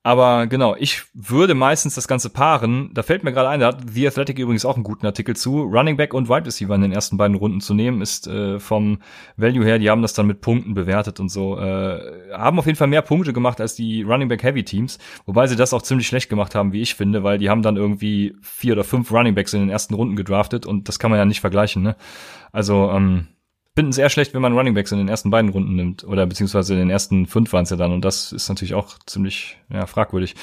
Aber genau, ich würde meistens das Ganze paaren. Da fällt mir gerade ein, da hat The Athletic übrigens auch einen guten Artikel zu. Running Back und Wide Receiver in den ersten beiden Runden zu nehmen, ist äh, vom Value her, die haben das dann mit Punkten bewertet und so. Äh, haben auf jeden Fall mehr Punkte gemacht als die Running Back Heavy Teams, wobei sie das auch ziemlich schlecht gemacht haben, wie ich finde, weil die haben dann irgendwie vier oder fünf Running Backs in den ersten Runden gedraftet und das kann man ja nicht vergleichen, ne? Also, ähm, finden sehr schlecht, wenn man Running Backs in den ersten beiden Runden nimmt. Oder beziehungsweise in den ersten fünf waren es ja dann. Und das ist natürlich auch ziemlich ja, fragwürdig.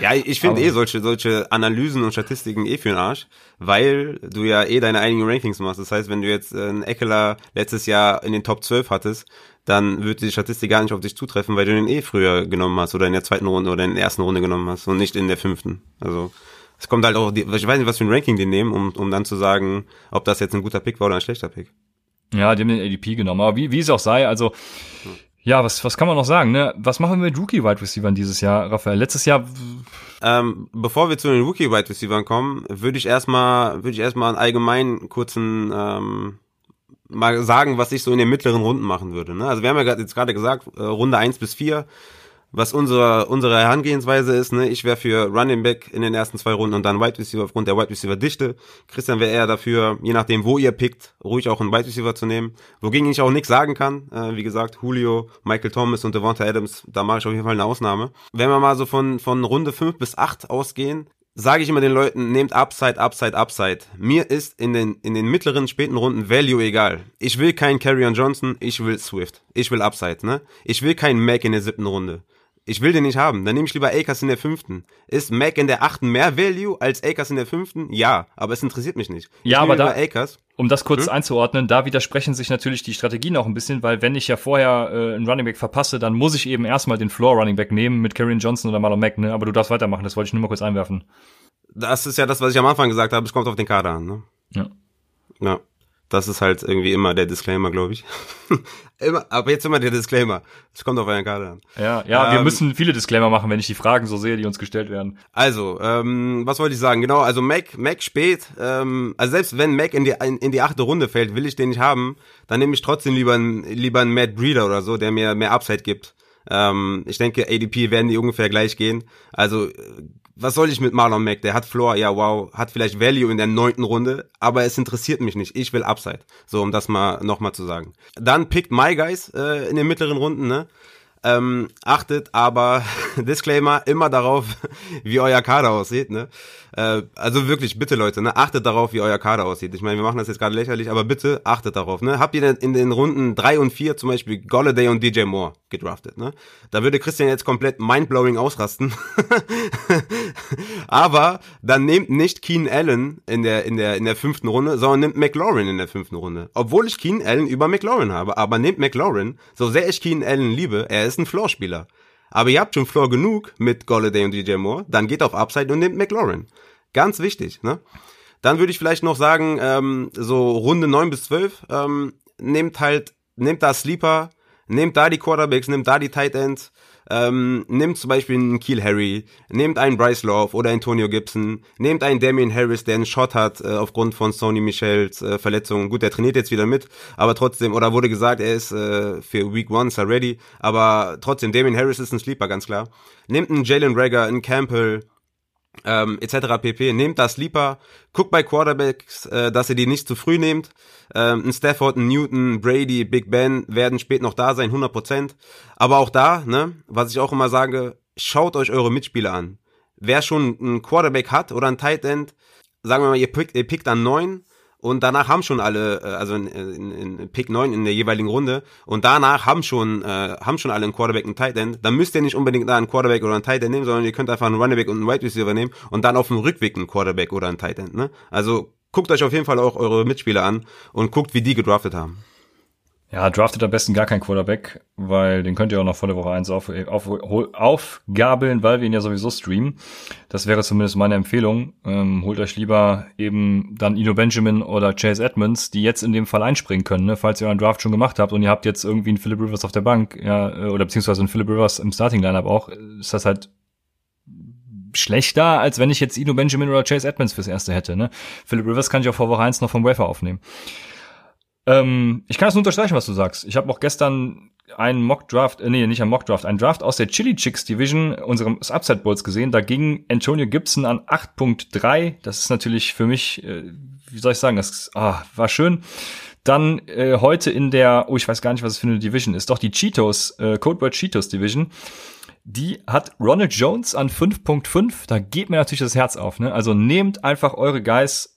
Ja, ich finde eh solche, solche Analysen und Statistiken eh für den Arsch, weil du ja eh deine einigen Rankings machst. Das heißt, wenn du jetzt äh, einen Eckler letztes Jahr in den Top 12 hattest, dann wird die Statistik gar nicht auf dich zutreffen, weil du den eh früher genommen hast oder in der zweiten Runde oder in der ersten Runde genommen hast und nicht in der fünften. Also es kommt halt auch, ich weiß nicht, was für ein Ranking die nehmen, um, um dann zu sagen, ob das jetzt ein guter Pick war oder ein schlechter Pick. Ja, die haben den ADP genommen. Aber wie, wie es auch sei, also ja, was, was kann man noch sagen? Ne? Was machen wir mit Rookie-Wide Receivers dieses Jahr, Raphael? Letztes Jahr. Ähm, bevor wir zu den Rookie-Wide Receivers kommen, würde ich erstmal, würde ich erstmal einen allgemeinen kurzen ähm, mal sagen, was ich so in den mittleren Runden machen würde. Ne? Also wir haben ja jetzt gerade gesagt, äh, Runde eins bis vier was unsere, unsere Herangehensweise ist, ne, ich wäre für Running Back in den ersten zwei Runden und dann Wide Receiver aufgrund der Wide Receiver Dichte. Christian wäre eher dafür, je nachdem, wo ihr pickt, ruhig auch einen Wide Receiver zu nehmen. Wogegen ich auch nichts sagen kann. Äh, wie gesagt, Julio, Michael Thomas und Devonta Adams, da mache ich auf jeden Fall eine Ausnahme. Wenn wir mal so von, von Runde fünf bis acht ausgehen, sage ich immer den Leuten, nehmt Upside, Upside, Upside. Mir ist in den, in den mittleren, späten Runden Value egal. Ich will keinen Carrion Johnson, ich will Swift. Ich will Upside, ne? Ich will keinen Mac in der siebten Runde. Ich will den nicht haben. Dann nehme ich lieber Akers in der fünften. Ist Mac in der achten mehr Value als Akers in der fünften? Ja, aber es interessiert mich nicht. Ich ja, aber da, Akers. um das kurz hm? einzuordnen, da widersprechen sich natürlich die Strategien auch ein bisschen, weil wenn ich ja vorher äh, einen Running Back verpasse, dann muss ich eben erstmal den Floor Running Back nehmen mit Karrion Johnson oder Marlon Mack, ne? Aber du darfst weitermachen, das wollte ich nur mal kurz einwerfen. Das ist ja das, was ich am Anfang gesagt habe, es kommt auf den Kader an, ne? Ja. Ja. Das ist halt irgendwie immer der Disclaimer, glaube ich. immer, aber jetzt immer der Disclaimer. Es kommt auf euren Kader an. Ja, ja, ähm, wir müssen viele Disclaimer machen, wenn ich die Fragen so sehe, die uns gestellt werden. Also, ähm, was wollte ich sagen? Genau, also Mac, Mac spät, ähm, also selbst wenn Mac in die, in, in die achte Runde fällt, will ich den nicht haben, dann nehme ich trotzdem lieber einen, lieber einen Matt Breeder oder so, der mir mehr Upside gibt. Ähm, ich denke, ADP werden die ungefähr gleich gehen. Also was soll ich mit Marlon Mack? Der hat Floor, ja wow, hat vielleicht Value in der neunten Runde, aber es interessiert mich nicht. Ich will Upside. So, um das mal nochmal zu sagen. Dann pickt My Guys äh, in den mittleren Runden, ne? Ähm, achtet aber, Disclaimer, immer darauf, wie euer Kader aussieht. Ne? Äh, also wirklich, bitte Leute, ne? achtet darauf, wie euer Kader aussieht. Ich meine, wir machen das jetzt gerade lächerlich, aber bitte achtet darauf. Ne? Habt ihr denn in den Runden drei und vier zum Beispiel Golladay und DJ Moore gedraftet? Ne? Da würde Christian jetzt komplett mindblowing ausrasten. aber dann nehmt nicht Keen Allen in der, in, der, in der fünften Runde, sondern nehmt McLaurin in der fünften Runde. Obwohl ich Keen Allen über McLaurin habe, aber nehmt McLaurin, so sehr ich Keen Allen liebe, er ist ein Floor-Spieler. Aber ihr habt schon Floor genug mit Golladay und DJ Moore, dann geht auf Upside und nehmt McLaurin. Ganz wichtig, ne? Dann würde ich vielleicht noch sagen, ähm, so Runde 9 bis 12, ähm, nehmt halt, nehmt da Sleeper, nehmt da die Quarterbacks, nehmt da die Tight Ends, ähm, nehmt zum Beispiel einen Kiel Harry, nehmt einen Bryce Love oder Antonio Gibson, nehmt einen Damian Harris, der einen Shot hat äh, aufgrund von Sony Michels äh, Verletzung. Gut, der trainiert jetzt wieder mit, aber trotzdem, oder wurde gesagt, er ist äh, für Week One ist er ready, aber trotzdem, Damian Harris ist ein Sleeper, ganz klar. Nehmt einen Jalen Rager, einen Campbell, ähm, etc. pp. Nehmt das lieber, guckt bei Quarterbacks, äh, dass ihr die nicht zu früh nehmt. Ähm, ein Stafford, ein Newton, Brady, Big Ben werden spät noch da sein, 100%. Aber auch da, ne, was ich auch immer sage, schaut euch eure Mitspieler an. Wer schon einen Quarterback hat oder ein Tight End, sagen wir mal, ihr pickt, ihr pickt an neun und danach haben schon alle, äh, also in, in, in Pick 9 in der jeweiligen Runde, und danach haben schon, äh, haben schon alle einen Quarterback und einen Tight End, dann müsst ihr nicht unbedingt da einen Quarterback oder einen Tight End nehmen, sondern ihr könnt einfach einen Running Back und einen Wide Receiver nehmen und dann auf dem Rückweg einen Quarterback oder einen Tight End, ne? Also guckt euch auf jeden Fall auch eure Mitspieler an und guckt, wie die gedraftet haben. Ja, draftet am besten gar kein Quarterback, weil den könnt ihr auch noch vor der Woche eins auf, auf, aufgabeln, weil wir ihn ja sowieso streamen. Das wäre zumindest meine Empfehlung. Ähm, holt euch lieber eben dann Ino Benjamin oder Chase Edmonds, die jetzt in dem Fall einspringen können, ne? falls ihr euren Draft schon gemacht habt und ihr habt jetzt irgendwie einen Philip Rivers auf der Bank, ja, äh, oder beziehungsweise einen Philip Rivers im Starting Lineup auch, ist das halt schlechter, als wenn ich jetzt Ino Benjamin oder Chase Edmonds fürs erste hätte. Ne? Philip Rivers kann ich auch vor Woche eins noch vom Wafer aufnehmen. Ähm, ich kann das nur unterstreichen, was du sagst. Ich habe auch gestern einen Mock-Draft, äh, nee, nicht einen Mock-Draft, einen Draft aus der Chili Chicks Division unseres Upside Bowls gesehen. Da ging Antonio Gibson an 8.3. Das ist natürlich für mich, äh, wie soll ich sagen, das ah, war schön. Dann äh, heute in der, oh, ich weiß gar nicht, was es für eine Division ist, doch die Cheetos, äh, Codeword Cheetos Division. Die hat Ronald Jones an 5.5. Da geht mir natürlich das Herz auf. Ne? Also nehmt einfach eure Guys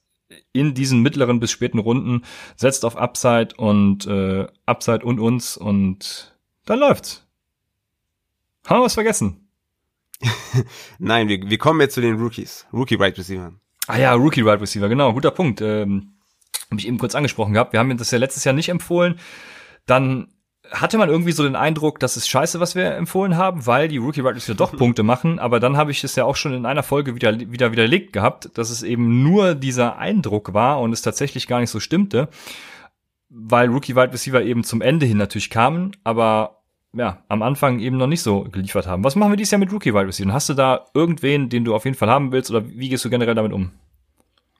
in diesen mittleren bis späten Runden, setzt auf Upside und äh, Upside und uns und dann läuft's. Haben wir was vergessen? Nein, wir, wir kommen jetzt zu den Rookies. Rookie Right Receiver. Ah ja, Rookie Right Receiver, genau, guter Punkt. Ähm, Habe ich eben kurz angesprochen gehabt. Wir haben das ja letztes Jahr nicht empfohlen. Dann hatte man irgendwie so den Eindruck, das ist scheiße, was wir empfohlen haben, weil die Rookie Wide Receiver doch Punkte machen. Aber dann habe ich es ja auch schon in einer Folge wieder, wieder widerlegt gehabt, dass es eben nur dieser Eindruck war und es tatsächlich gar nicht so stimmte, weil Rookie Wide Receiver eben zum Ende hin natürlich kamen, aber ja, am Anfang eben noch nicht so geliefert haben. Was machen wir dieses Jahr mit Rookie Wide Receiver? Hast du da irgendwen, den du auf jeden Fall haben willst oder wie gehst du generell damit um?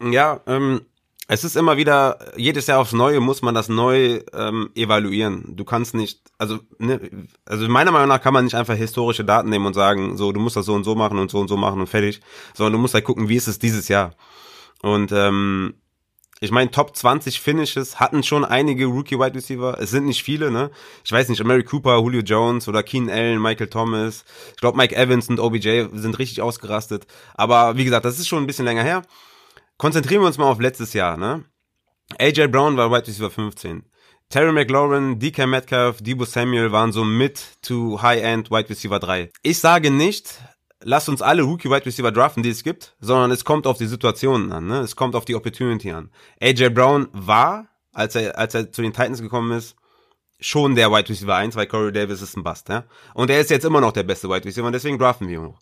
Ja, ähm, es ist immer wieder, jedes Jahr aufs Neue muss man das neu ähm, evaluieren. Du kannst nicht, also, ne, also meiner Meinung nach kann man nicht einfach historische Daten nehmen und sagen, so, du musst das so und so machen und so und so machen und fertig, sondern du musst halt gucken, wie ist es dieses Jahr. Und ähm, ich meine, Top 20 Finishes hatten schon einige Rookie Wide Receiver. Es sind nicht viele, ne? Ich weiß nicht, Mary Cooper, Julio Jones oder Keen Allen, Michael Thomas. Ich glaube, Mike Evans und OBJ sind richtig ausgerastet. Aber wie gesagt, das ist schon ein bisschen länger her. Konzentrieren wir uns mal auf letztes Jahr, ne? AJ Brown war Wide Receiver 15. Terry McLaurin, DK Metcalf, Debo Samuel waren so Mid to High-End Wide Receiver 3. Ich sage nicht, lasst uns alle Rookie Wide Receiver draften, die es gibt, sondern es kommt auf die Situationen an, ne? Es kommt auf die Opportunity an. AJ Brown war, als er, als er zu den Titans gekommen ist, schon der Wide Receiver 1, weil Corey Davis ist ein Bust, ja? Und er ist jetzt immer noch der beste Wide Receiver und deswegen draften wir ihn noch.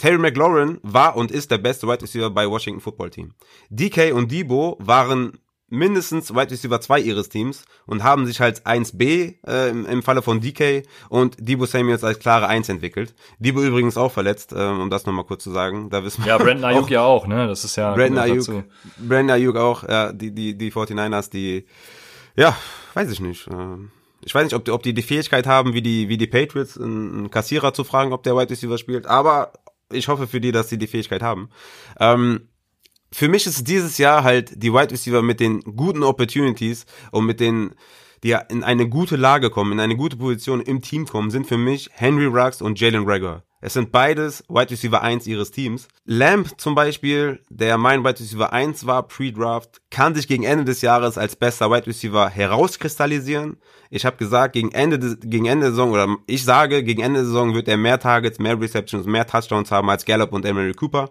Terry McLaurin war und ist der beste Wide Receiver bei Washington Football Team. DK und Debo waren mindestens Wide Receiver 2 ihres Teams und haben sich als 1B äh, im, im Falle von DK und Debo Samuels als klare 1 entwickelt. Debo übrigens auch verletzt, äh, um das nochmal kurz zu sagen. Da wissen ja, Brandon Ayuk ja auch, ne? Das ist ja Brandon Ayuk, Brandon Ayuk auch, ja, die, die, die 49ers, die, ja, weiß ich nicht. Äh, ich weiß nicht, ob die, ob die die Fähigkeit haben, wie die, wie die Patriots, einen Kassierer zu fragen, ob der Wide Receiver spielt, aber ich hoffe für die, dass sie die Fähigkeit haben. Ähm, für mich ist dieses Jahr halt die Wide Receiver mit den guten Opportunities und mit den, die in eine gute Lage kommen, in eine gute Position im Team kommen, sind für mich Henry Ruggs und Jalen Rager. Es sind beides Wide Receiver 1 ihres Teams. Lamb zum Beispiel, der mein Wide Receiver 1 war, Pre-Draft, kann sich gegen Ende des Jahres als bester Wide Receiver herauskristallisieren. Ich habe gesagt, gegen Ende, des, gegen Ende der Saison, oder ich sage, gegen Ende der Saison wird er mehr Targets, mehr Receptions, mehr Touchdowns haben als Gallup und Emery Cooper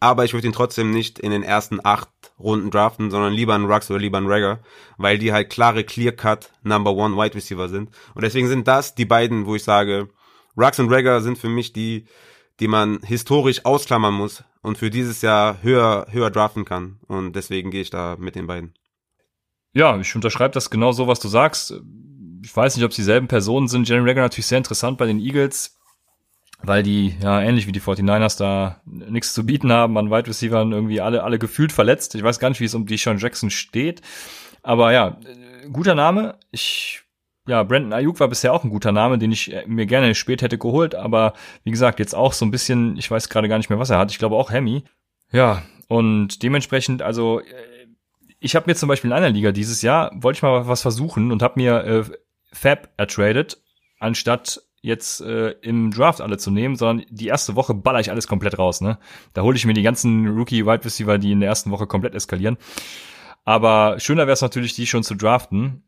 aber ich würde ihn trotzdem nicht in den ersten acht Runden draften, sondern lieber einen Rux oder lieber einen Ragger, weil die halt klare Clear-Cut Number One Wide Receiver sind. Und deswegen sind das die beiden, wo ich sage, Rux und Ragger sind für mich die, die man historisch ausklammern muss und für dieses Jahr höher, höher draften kann. Und deswegen gehe ich da mit den beiden. Ja, ich unterschreibe das genau so, was du sagst. Ich weiß nicht, ob es dieselben Personen sind. Jerry Rager natürlich sehr interessant bei den Eagles weil die ja ähnlich wie die 49ers da nichts zu bieten haben an Wide Receivern irgendwie alle alle gefühlt verletzt. Ich weiß gar nicht, wie es um die Sean Jackson steht, aber ja, guter Name. Ich ja, Brandon Ayuk war bisher auch ein guter Name, den ich mir gerne spät hätte geholt, aber wie gesagt, jetzt auch so ein bisschen, ich weiß gerade gar nicht mehr, was er hat. Ich glaube auch Hemi. Ja, und dementsprechend, also ich habe mir zum Beispiel in einer Liga dieses Jahr, wollte ich mal was versuchen und habe mir äh, Fab ertradet, anstatt jetzt äh, im Draft alle zu nehmen, sondern die erste Woche baller ich alles komplett raus. Ne? Da hole ich mir die ganzen Rookie-Wide Receiver, die in der ersten Woche komplett eskalieren. Aber schöner wäre es natürlich, die schon zu draften.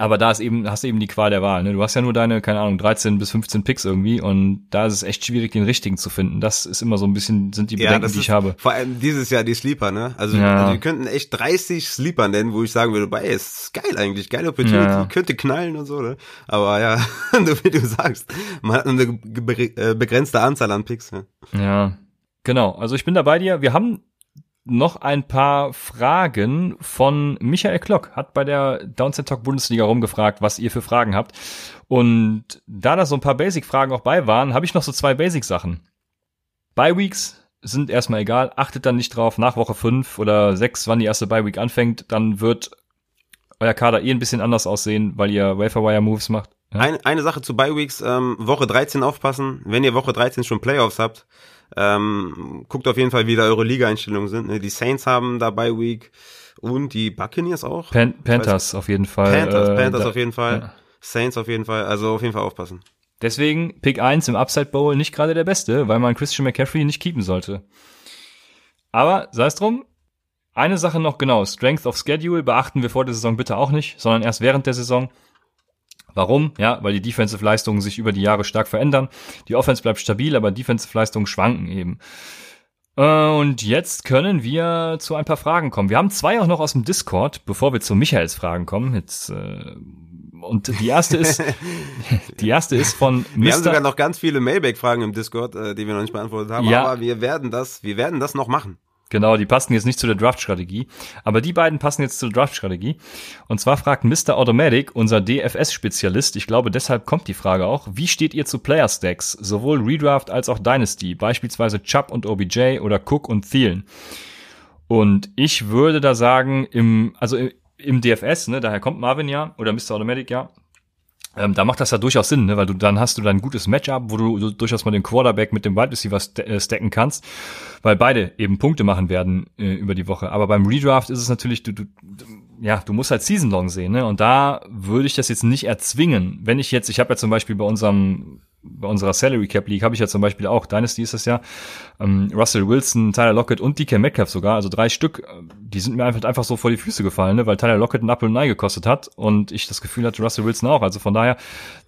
Aber da ist eben, hast du eben die Qual der Wahl. Ne? Du hast ja nur deine, keine Ahnung, 13 bis 15 Picks irgendwie und da ist es echt schwierig, den richtigen zu finden. Das ist immer so ein bisschen, sind die Bedenken, ja, die ich habe. Vor allem dieses Jahr die Sleeper, ne? Also, ja. also wir könnten echt 30 Sleeper nennen, wo ich sagen würde, bei, ist geil eigentlich, geile Opportunity, ja. könnte knallen und so, ne? Aber ja, wie du sagst, man hat eine äh, begrenzte Anzahl an Picks. Ja. ja, genau. Also ich bin da bei dir. Wir haben noch ein paar Fragen von Michael Klock. Hat bei der Downset Talk Bundesliga rumgefragt, was ihr für Fragen habt. Und da da so ein paar Basic-Fragen auch bei waren, habe ich noch so zwei Basic-Sachen. Bye-Weeks sind erstmal egal. Achtet dann nicht drauf, nach Woche 5 oder 6, wann die erste Bye-Week anfängt, dann wird euer Kader eh ein bisschen anders aussehen, weil ihr Waferwire-Moves macht. Ja? Eine, eine Sache zu Bye-Weeks, ähm, Woche 13 aufpassen. Wenn ihr Woche 13 schon Playoffs habt, ähm, guckt auf jeden Fall, wie da eure Liga-Einstellungen sind. Ne? Die Saints haben dabei Week und die Buccaneers auch. Pan Panthers auf jeden Fall. Panthers, äh, Panthers auf jeden Fall. Ja. Saints auf jeden Fall. Also auf jeden Fall aufpassen. Deswegen Pick 1 im Upside Bowl nicht gerade der beste, weil man Christian McCaffrey nicht keepen sollte. Aber sei es drum, eine Sache noch genau, Strength of Schedule beachten wir vor der Saison bitte auch nicht, sondern erst während der Saison. Warum? Ja, weil die Defensive-Leistungen sich über die Jahre stark verändern. Die Offense bleibt stabil, aber Defensive-Leistungen schwanken eben. Äh, und jetzt können wir zu ein paar Fragen kommen. Wir haben zwei auch noch aus dem Discord, bevor wir zu Michaels Fragen kommen. Jetzt, äh, und die erste ist, die erste ist von Mr. Wir haben sogar noch ganz viele Mailback-Fragen im Discord, äh, die wir noch nicht beantwortet haben. Ja. Aber wir werden das, wir werden das noch machen. Genau, die passen jetzt nicht zu der Draft-Strategie, aber die beiden passen jetzt zur Draft-Strategie. Und zwar fragt Mr. Automatic, unser DFS-Spezialist, ich glaube, deshalb kommt die Frage auch, wie steht ihr zu Player-Stacks, sowohl Redraft als auch Dynasty, beispielsweise Chubb und OBJ oder Cook und Thielen? Und ich würde da sagen, im, also im DFS, ne, daher kommt Marvin ja, oder Mr. Automatic ja, ähm, da macht das ja durchaus Sinn, ne? weil du dann hast du dann ein gutes Matchup, wo du, du durchaus mal den Quarterback mit dem Wide Receiver äh, stacken kannst, weil beide eben Punkte machen werden äh, über die Woche. Aber beim Redraft ist es natürlich, du, du, ja, du musst halt Season Long sehen, ne? Und da würde ich das jetzt nicht erzwingen. Wenn ich jetzt, ich habe ja zum Beispiel bei unserem bei unserer Salary Cap League habe ich ja zum Beispiel auch, Dynasty ist das ja, ähm, Russell Wilson, Tyler Lockett und DK Metcalf sogar, also drei Stück, die sind mir einfach, einfach so vor die Füße gefallen, ne, weil Tyler Lockett ein Apple und Ei gekostet hat und ich das Gefühl hatte, Russell Wilson auch. Also von daher,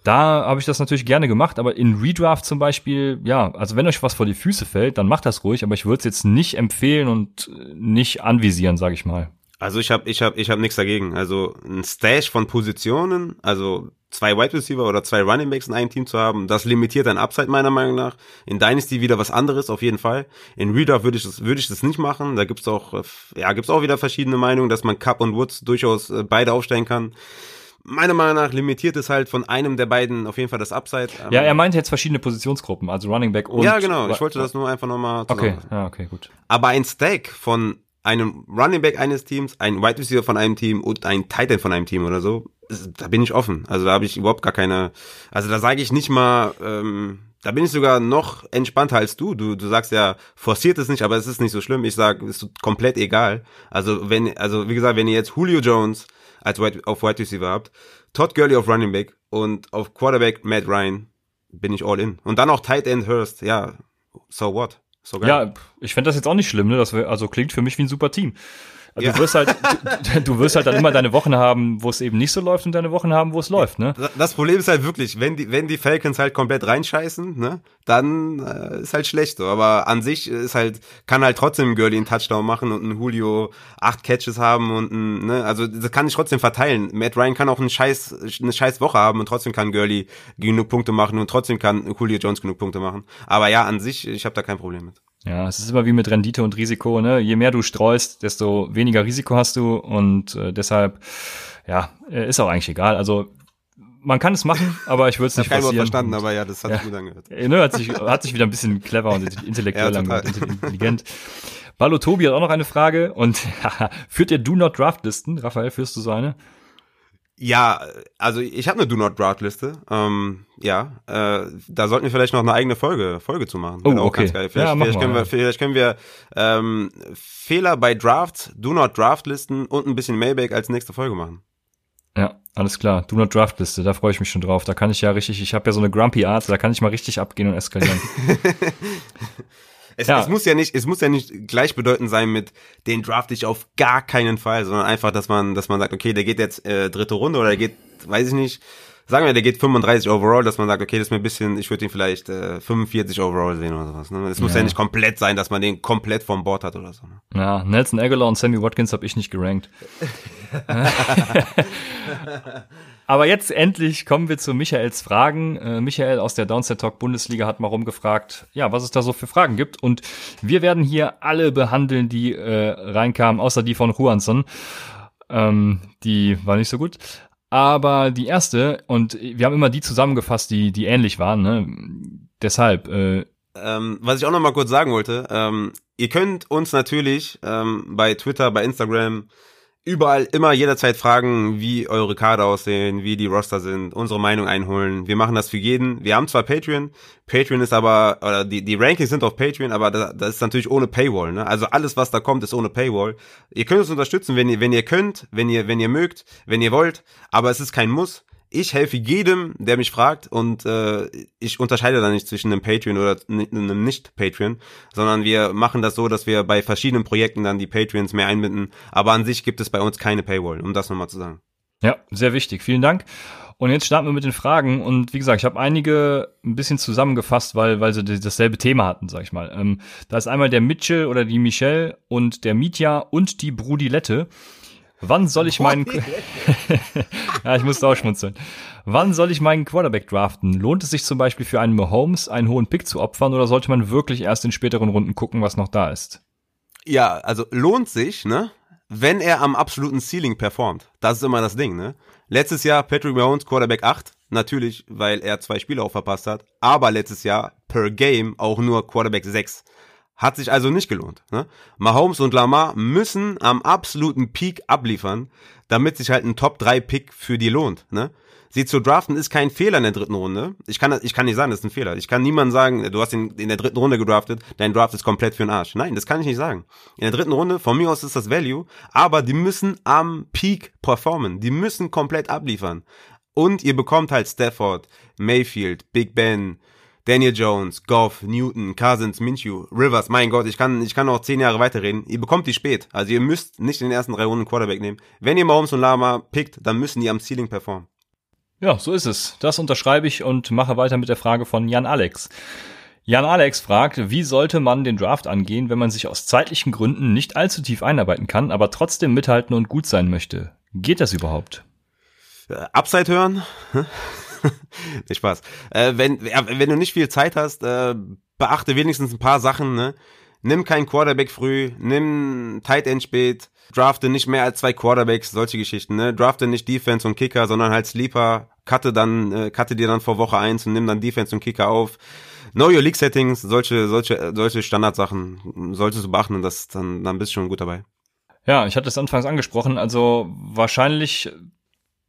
da habe ich das natürlich gerne gemacht, aber in Redraft zum Beispiel, ja, also wenn euch was vor die Füße fällt, dann macht das ruhig, aber ich würde es jetzt nicht empfehlen und nicht anvisieren, sage ich mal. Also ich habe ich hab, ich hab nichts dagegen. Also ein Stash von Positionen, also zwei Wide Receiver oder zwei Running Backs in einem Team zu haben. Das limitiert dein Upside meiner Meinung nach. In Dynasty wieder was anderes, auf jeden Fall. In Redraft würde ich das, würde ich das nicht machen. Da gibt's auch, äh, ja, gibt's auch wieder verschiedene Meinungen, dass man Cup und Woods durchaus äh, beide aufstellen kann meiner Meinung nach limitiert es halt von einem der beiden auf jeden Fall das Upside. Ja, er meinte jetzt verschiedene Positionsgruppen, also Running Back und. Ja, genau. Ich wollte das nur einfach nochmal. Okay, ja, okay, gut. Aber ein Stack von einem Running Back eines Teams, ein Wide Receiver von einem Team und ein Titan von einem Team oder so, da bin ich offen. Also da habe ich überhaupt gar keine. Also da sage ich nicht mal. Ähm, da bin ich sogar noch entspannter als du. Du, du sagst ja, forciert es nicht, aber es ist nicht so schlimm. Ich sag, es ist komplett egal. Also wenn, also wie gesagt, wenn ihr jetzt Julio Jones als Wide, auf Wide Receiver habt, Todd Gurley auf Running Back und auf Quarterback Matt Ryan, bin ich all in. Und dann auch Tight End Hurst, ja, so what? So geil. Ja, ich fände das jetzt auch nicht schlimm, ne? Das wär, also klingt für mich wie ein super Team. Also ja. du wirst halt, du, du, wirst halt dann immer deine Wochen haben, wo es eben nicht so läuft und deine Wochen haben, wo es läuft, ne? Das Problem ist halt wirklich, wenn die, wenn die Falcons halt komplett reinscheißen, ne, dann äh, ist halt schlecht so. Aber an sich ist halt, kann halt trotzdem Gurley einen Touchdown machen und ein Julio acht Catches haben und ein, ne, also das kann ich trotzdem verteilen. Matt Ryan kann auch einen scheiß, eine scheiß Woche haben und trotzdem kann Gurley genug Punkte machen und trotzdem kann Julio Jones genug Punkte machen. Aber ja, an sich, ich habe da kein Problem mit. Ja, es ist immer wie mit Rendite und Risiko. Ne? Je mehr du streust, desto weniger Risiko hast du und äh, deshalb, ja, äh, ist auch eigentlich egal. Also man kann es machen, aber ich würde es nicht forcieren. Ich habe verstanden, aber ja, das hat ja. sich gut angehört. Äh, ne, hat, sich, hat sich wieder ein bisschen clever und intellektuell ja, angehört, intelligent. Ballo Tobi hat auch noch eine Frage und führt ihr Do Not Draft Listen? Raphael, führst du so eine? Ja, also ich habe eine Do Not Draft Liste. Ähm, ja, äh, da sollten wir vielleicht noch eine eigene Folge Folge zu machen. Oh, okay. Vielleicht, ja, vielleicht, können wir, vielleicht können wir ähm, Fehler bei Drafts, Do Not Draft Listen und ein bisschen Mailback als nächste Folge machen. Ja, alles klar. Do Not Draft Liste, da freue ich mich schon drauf. Da kann ich ja richtig, ich habe ja so eine Grumpy Art, da kann ich mal richtig abgehen und eskalieren. Es, ja. es muss ja nicht, es muss ja nicht gleichbedeutend sein mit den draft ich auf gar keinen Fall, sondern einfach, dass man, dass man sagt, okay, der geht jetzt äh, dritte Runde oder der geht, weiß ich nicht, sagen wir, der geht 35 overall, dass man sagt, okay, das ist mir ein bisschen, ich würde ihn vielleicht äh, 45 overall sehen oder sowas. Ne? Es muss ja. ja nicht komplett sein, dass man den komplett vom Board hat oder so. Ne? Ja, Nelson Aguilar und Sammy Watkins habe ich nicht gerankt. Aber jetzt endlich kommen wir zu Michaels Fragen. Äh, Michael aus der Downset Talk Bundesliga hat mal rumgefragt, ja, was es da so für Fragen gibt. Und wir werden hier alle behandeln, die äh, reinkamen, außer die von Juansson. Ähm, die war nicht so gut. Aber die erste, und wir haben immer die zusammengefasst, die, die ähnlich waren, ne? Deshalb, äh, ähm, was ich auch noch mal kurz sagen wollte, ähm, ihr könnt uns natürlich ähm, bei Twitter, bei Instagram überall immer jederzeit fragen, wie eure Kader aussehen, wie die Roster sind, unsere Meinung einholen. Wir machen das für jeden. Wir haben zwar Patreon, Patreon ist aber, oder die, die Rankings sind auf Patreon, aber das, das ist natürlich ohne Paywall. Ne? Also alles, was da kommt, ist ohne Paywall. Ihr könnt uns unterstützen, wenn ihr, wenn ihr könnt, wenn ihr, wenn ihr mögt, wenn ihr wollt, aber es ist kein Muss ich helfe jedem, der mich fragt und äh, ich unterscheide da nicht zwischen einem Patreon oder einem Nicht-Patreon, sondern wir machen das so, dass wir bei verschiedenen Projekten dann die Patreons mehr einbinden. Aber an sich gibt es bei uns keine Paywall, um das nochmal zu sagen. Ja, sehr wichtig. Vielen Dank. Und jetzt starten wir mit den Fragen. Und wie gesagt, ich habe einige ein bisschen zusammengefasst, weil, weil sie dasselbe Thema hatten, sag ich mal. Ähm, da ist einmal der Mitchell oder die Michelle und der Mitya und die Brudilette. Wann soll ich meinen Ja, ich musste auch schmunzeln. Wann soll ich meinen Quarterback draften? Lohnt es sich zum Beispiel für einen Mahomes einen hohen Pick zu opfern oder sollte man wirklich erst in späteren Runden gucken, was noch da ist? Ja, also lohnt sich, ne? Wenn er am absoluten Ceiling performt. Das ist immer das Ding, ne? Letztes Jahr Patrick Mahomes Quarterback 8, natürlich, weil er zwei Spiele auch verpasst hat, aber letztes Jahr per Game auch nur Quarterback 6. Hat sich also nicht gelohnt. Ne? Mahomes und Lamar müssen am absoluten Peak abliefern, damit sich halt ein Top-3-Pick für die lohnt. Ne? Sie zu draften ist kein Fehler in der dritten Runde. Ich kann, ich kann nicht sagen, das ist ein Fehler. Ich kann niemandem sagen, du hast ihn in der dritten Runde gedraftet, dein Draft ist komplett für den Arsch. Nein, das kann ich nicht sagen. In der dritten Runde, von mir aus ist das Value, aber die müssen am Peak performen. Die müssen komplett abliefern. Und ihr bekommt halt Stafford, Mayfield, Big Ben, Daniel Jones, Goff, Newton, Cousins, Minshew, Rivers, mein Gott, ich kann, ich kann noch zehn Jahre weiterreden. Ihr bekommt die spät. Also ihr müsst nicht in den ersten drei Runden Quarterback nehmen. Wenn ihr Mahomes und Lama pickt, dann müssen die am Ceiling performen. Ja, so ist es. Das unterschreibe ich und mache weiter mit der Frage von Jan Alex. Jan Alex fragt, wie sollte man den Draft angehen, wenn man sich aus zeitlichen Gründen nicht allzu tief einarbeiten kann, aber trotzdem mithalten und gut sein möchte? Geht das überhaupt? Äh, Upside hören? nicht Spaß. Äh, wenn, wenn du nicht viel Zeit hast, äh, beachte wenigstens ein paar Sachen, ne? Nimm keinen Quarterback früh, nimm Tight End spät, drafte nicht mehr als zwei Quarterbacks, solche Geschichten, ne? Drafte nicht Defense und Kicker, sondern halt Sleeper, cutte dann, äh, cutte dir dann vor Woche eins und nimm dann Defense und Kicker auf. Know your League Settings, solche, solche, solche Standardsachen solltest du beachten und das, dann, dann bist du schon gut dabei. Ja, ich hatte es anfangs angesprochen, also wahrscheinlich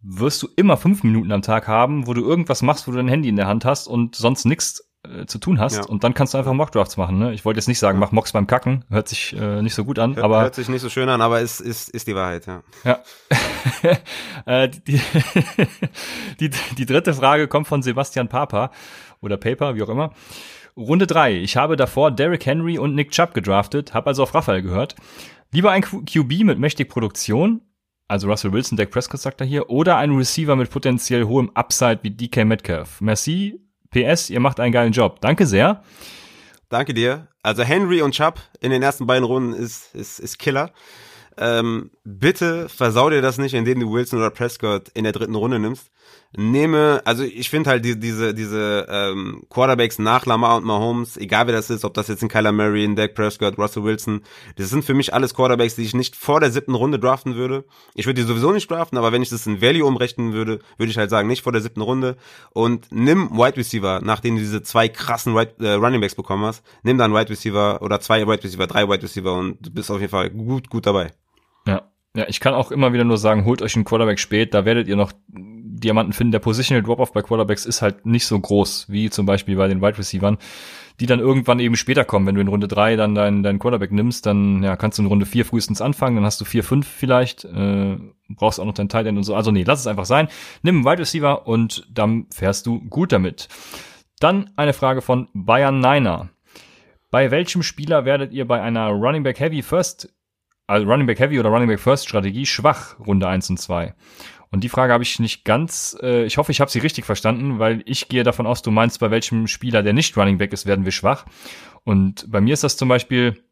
wirst du immer fünf Minuten am Tag haben, wo du irgendwas machst, wo du dein Handy in der Hand hast und sonst nichts äh, zu tun hast. Ja. Und dann kannst du einfach Mockdrafts machen. Ne? Ich wollte jetzt nicht sagen, mach Mocks beim Kacken. Hört sich äh, nicht so gut an. Hört, aber hört sich nicht so schön an, aber ist, ist, ist die Wahrheit, ja. Ja. äh, die, die, die dritte Frage kommt von Sebastian Papa oder Paper, wie auch immer. Runde drei. Ich habe davor Derrick Henry und Nick Chubb gedraftet, habe also auf Raphael gehört. Lieber ein QB mit mächtig Produktion, also Russell Wilson, Dak Prescott sagt er hier, oder ein Receiver mit potenziell hohem Upside wie DK Metcalf. Merci, PS, ihr macht einen geilen Job. Danke sehr. Danke dir. Also Henry und Chubb in den ersten beiden Runden ist, ist, ist Killer. Ähm, bitte versau dir das nicht, indem du Wilson oder Prescott in der dritten Runde nimmst nehme, also ich finde halt die, diese, diese ähm, Quarterbacks nach Lamar und Mahomes, egal wer das ist, ob das jetzt ein Kyler Murray, ein Dak Prescott, Russell Wilson, das sind für mich alles Quarterbacks, die ich nicht vor der siebten Runde draften würde. Ich würde die sowieso nicht draften, aber wenn ich das in Value umrechnen würde, würde ich halt sagen, nicht vor der siebten Runde. Und nimm Wide Receiver, nachdem du diese zwei krassen Wide, äh, Running Backs bekommen hast, nimm dann Wide Receiver oder zwei Wide Receiver, drei Wide Receiver und du bist auf jeden Fall gut, gut dabei. Ja. Ja, ich kann auch immer wieder nur sagen, holt euch einen Quarterback spät, da werdet ihr noch Diamanten finden. Der Positional Drop-Off bei Quarterbacks ist halt nicht so groß, wie zum Beispiel bei den Wide Receivern, die dann irgendwann eben später kommen. Wenn du in Runde drei dann deinen dein Quarterback nimmst, dann ja, kannst du in Runde vier frühestens anfangen, dann hast du vier, fünf vielleicht, äh, brauchst auch noch dein Tight End und so. Also nee, lass es einfach sein. Nimm einen Wide Receiver und dann fährst du gut damit. Dann eine Frage von Bayern Niner. Bei welchem Spieler werdet ihr bei einer Running Back Heavy First, also Running Back Heavy oder Running Back First Strategie schwach Runde eins und zwei? Und die Frage habe ich nicht ganz, äh, ich hoffe, ich habe sie richtig verstanden, weil ich gehe davon aus, du meinst, bei welchem Spieler, der nicht Running Back ist, werden wir schwach. Und bei mir ist das zum Beispiel,